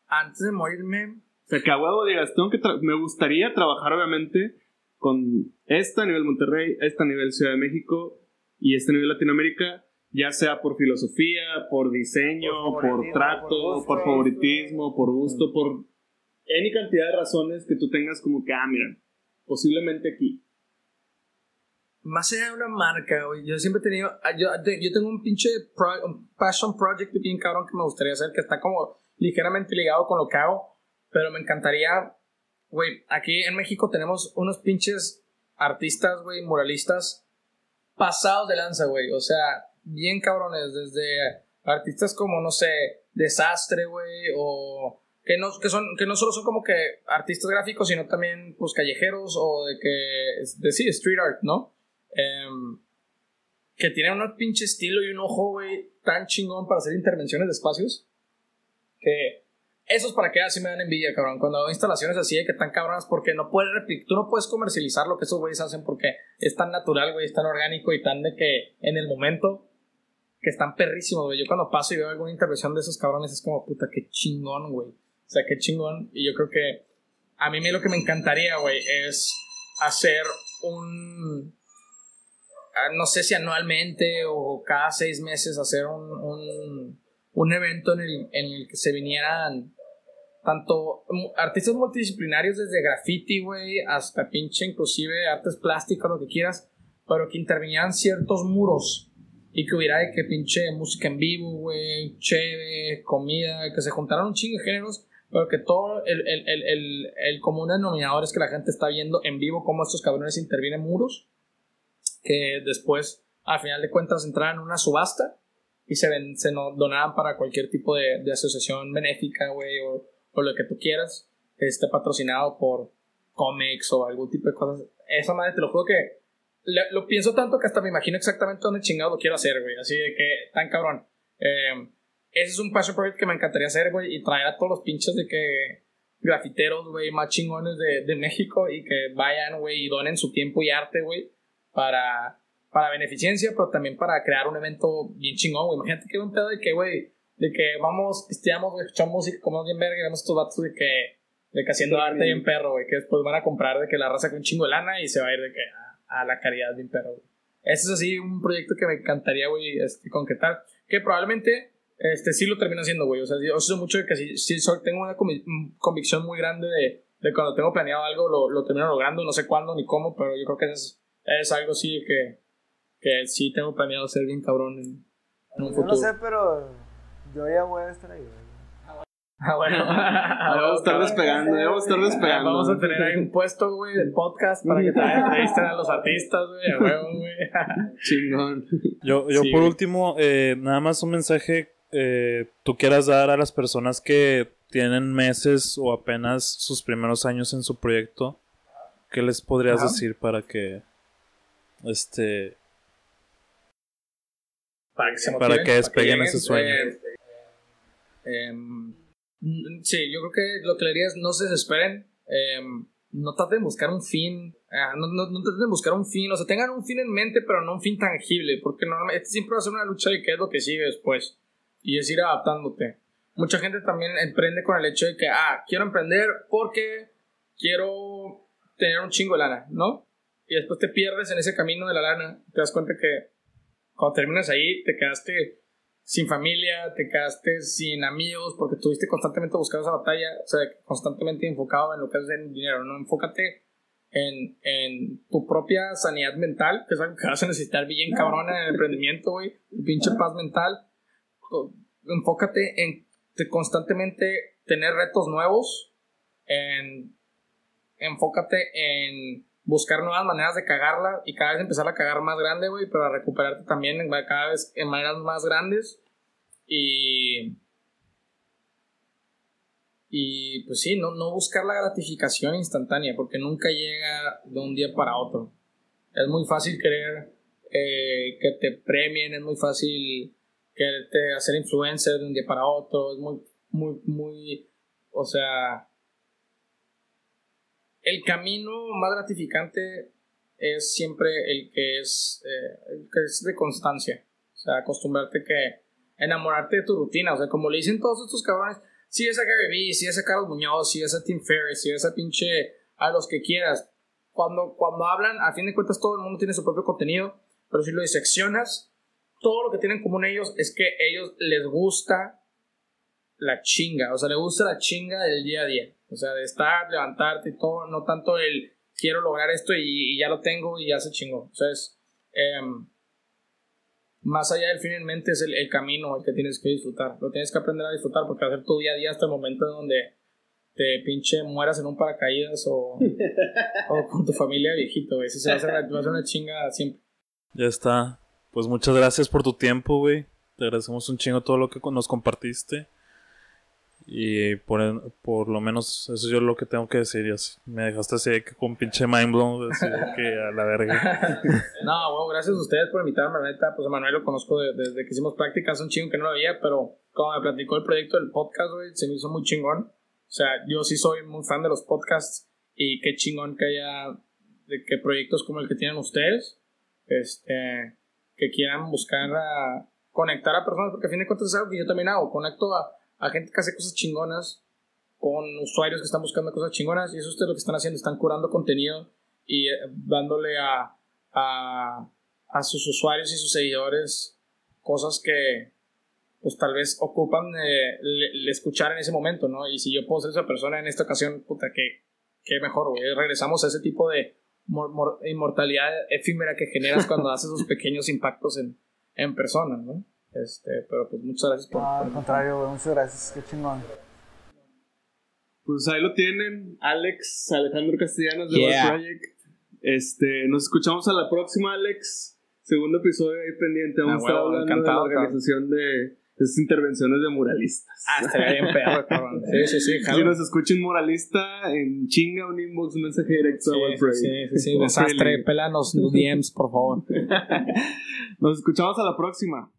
Antes de morirme. O sea, que a huevo digas, tengo que me gustaría trabajar obviamente con esta a nivel Monterrey, esta a nivel Ciudad de México y este a nivel Latinoamérica. Ya sea por filosofía, por diseño, por, trato, por, favoritismo, por gusto, por any cantidad de razones que tú tengas como que, ah, mira, posiblemente aquí. Más allá de una marca, güey, yo siempre he tenido, ah, yo, yo tengo un pinche un passion project bien cabrón que me gustaría hacer, que está como ligeramente ligado con lo que hago, pero me encantaría, güey, aquí en México tenemos unos pinches artistas, güey, muralistas pasados de lanza, güey, o sea, bien cabrones, desde artistas como, no sé, Desastre, güey, o que no, que, son, que no solo son como que artistas gráficos, sino también, pues, callejeros o de que, de, sí, street art, ¿no? Em, que tienen un pinche estilo y un ojo, güey, tan chingón para hacer intervenciones de espacios, que esos para qué así me dan envidia, cabrón. Cuando hago instalaciones así de que tan cabronas, porque no puedes tú no puedes comercializar lo que esos güeyes hacen porque es tan natural, güey, es tan orgánico y tan de que en el momento que están perrísimos, güey. Yo cuando paso y veo alguna intervención de esos cabrones es como, puta, qué chingón, güey. O sea, qué chingón. Y yo creo que a mí lo que me encantaría, güey, es hacer un... Ah, no sé si anualmente o cada seis meses hacer un, un, evento en el, en el que se vinieran tanto artistas multidisciplinarios desde graffiti, güey, hasta pinche inclusive artes plásticas, lo que quieras, pero que intervinieran ciertos muros y que hubiera de que pinche música en vivo, güey, chévere, comida, que se juntaran un chingo de géneros, pero que todo el, el, el, el, común denominador es que la gente está viendo en vivo cómo estos cabrones intervienen muros, que después, al final de cuentas, entraran en una subasta y se, ven, se donaban para cualquier tipo de, de asociación benéfica, güey, o, o, lo que tú quieras, esté patrocinado por cómics o algún tipo de cosas. Esa madre, te lo juro que lo pienso tanto que hasta me imagino exactamente dónde chingado lo quiero hacer, güey. Así de que, tan cabrón. Eh, ese es un passion project que me encantaría hacer, güey, y traer a todos los pinches de que grafiteros, güey, más chingones de, de México y que vayan, güey, y donen su tiempo y arte, güey, para, para beneficencia, pero también para crear un evento bien chingón, güey. Imagínate que un pedo de que, güey, de que vamos, pisteamos, güey, escuchamos música, como bien verga, y vemos estos vatos de que, de que haciendo arte bien perro, güey, que después van a comprar de que la raza con un chingo de lana y se va a ir de que, a la caridad de un perro. Ese es así un proyecto que me encantaría, güey, este, concretar. Que probablemente este, sí lo termino haciendo, güey. O sea, yo sé mucho de que sí, sí tengo una convicción muy grande de, de, cuando tengo planeado algo, lo, lo, termino logrando. No sé cuándo ni cómo, pero yo creo que es, es algo sí que, que sí tengo planeado ser bien cabrón en, un futuro. No sé, pero yo ya voy a estar ahí, güey. Ah, bueno. Debemos estar despegando, debemos estar despegando. Vamos a tener ahí un puesto, güey, del podcast para que también entrevisten a los artistas, güey, a huevo, güey. Chingón. Yo, yo por último, eh, nada más un mensaje eh, tú quieras dar a las personas que tienen meses o apenas sus primeros años en su proyecto. ¿Qué les podrías decir para que este para que, se para que despeguen ese sueño? Eh, Mm, sí, yo creo que lo que le diría es no se desesperen. Em, no traten de buscar un fin. Ah, no, no, no, traten de buscar un fin. O sea, tengan un fin en mente, pero no un fin tangible. Porque normalmente siempre va a ser una lucha de qué es lo que sigue después. Y es ir adaptándote. Mucha gente también emprende con el hecho de que, ah, quiero emprender porque quiero tener un chingo de lana, ¿no? Y después te pierdes en ese camino de la lana. Te das cuenta que cuando terminas ahí, te quedaste sin familia, te quedaste sin amigos porque estuviste constantemente buscando esa batalla, o sea, constantemente enfocado en lo que es el dinero, ¿no? Enfócate en, en tu propia sanidad mental, que es algo que vas a necesitar bien cabrón en el emprendimiento, güey, pinche paz mental. Enfócate en constantemente tener retos nuevos, en, enfócate en buscar nuevas maneras de cagarla y cada vez empezar a cagar más grande, güey, pero a recuperarte también cada vez en maneras más grandes. Y. Y pues sí, no, no buscar la gratificación instantánea, porque nunca llega de un día para otro. Es muy fácil querer eh, que te premien, es muy fácil quererte hacer influencer de un día para otro, es muy, muy, muy. O sea, el camino más gratificante es siempre el que es, eh, el que es de constancia. O sea, acostumbrarte que enamorarte de tu rutina. O sea, como le dicen todos estos cabrones, si es a Gary Vee, si es a Carlos Muñoz, si es a Tim Ferriss, si es a pinche a los que quieras. Cuando, cuando hablan, a fin de cuentas todo el mundo tiene su propio contenido, pero si lo diseccionas, todo lo que tienen en común ellos es que ellos les gusta la chinga, o sea, les gusta la chinga del día a día, o sea, de estar, levantarte y todo, no tanto el quiero lograr esto y, ya lo tengo y ya se chingó, o sea, es, em, más allá del fin en mente es el, camino el que tienes que disfrutar, lo tienes que aprender a disfrutar porque hacer tu día a día hasta el momento donde te pinche mueras en un paracaídas o, o con tu familia viejito, güey, eso se va a hacer, va a ser una chinga siempre. Ya está. Pues muchas gracias por tu tiempo, güey. Te agradecemos un chingo todo lo que nos compartiste. Y por, por lo menos eso es yo lo que tengo que decir. me dejaste así con pinche mind blown, así que a la verga. no, bueno, gracias a ustedes por invitarme, la neta. Pues a Manuel lo conozco desde que hicimos prácticas, un chingo que no lo había, pero como me platicó el proyecto del podcast, se me hizo muy chingón. O sea, yo sí soy muy fan de los podcasts y qué chingón que haya de que proyectos como el que tienen ustedes, este, que quieran buscar a conectar a personas, porque a fin de cuentas es algo que yo también hago, conecto a a gente que hace cosas chingonas con usuarios que están buscando cosas chingonas y eso ustedes lo que están haciendo, están curando contenido y eh, dándole a, a, a sus usuarios y sus seguidores cosas que pues tal vez ocupan eh, escuchar en ese momento, ¿no? Y si yo puedo ser esa persona en esta ocasión, puta, que, que mejor, güey. Regresamos a ese tipo de inmortalidad efímera que generas cuando haces esos pequeños impactos en, en personas, ¿no? Este, pero pues muchas gracias por. al contrario, muchas gracias, qué chingón. Pues ahí lo tienen, Alex, Alejandro Castellanos de yeah. Project. Este, nos escuchamos a la próxima, Alex. Segundo episodio ahí pendiente. Vamos a estar hablando de la organización de esas intervenciones de muralistas. Ah, estaría bien pedo, cabrón. Sí, sí, sí. Si nos escucha un muralista, en chinga un inbox, un mensaje directo sí, a Sí, sí, sí. Desastre, pelanos los DMs, por favor. nos escuchamos a la próxima.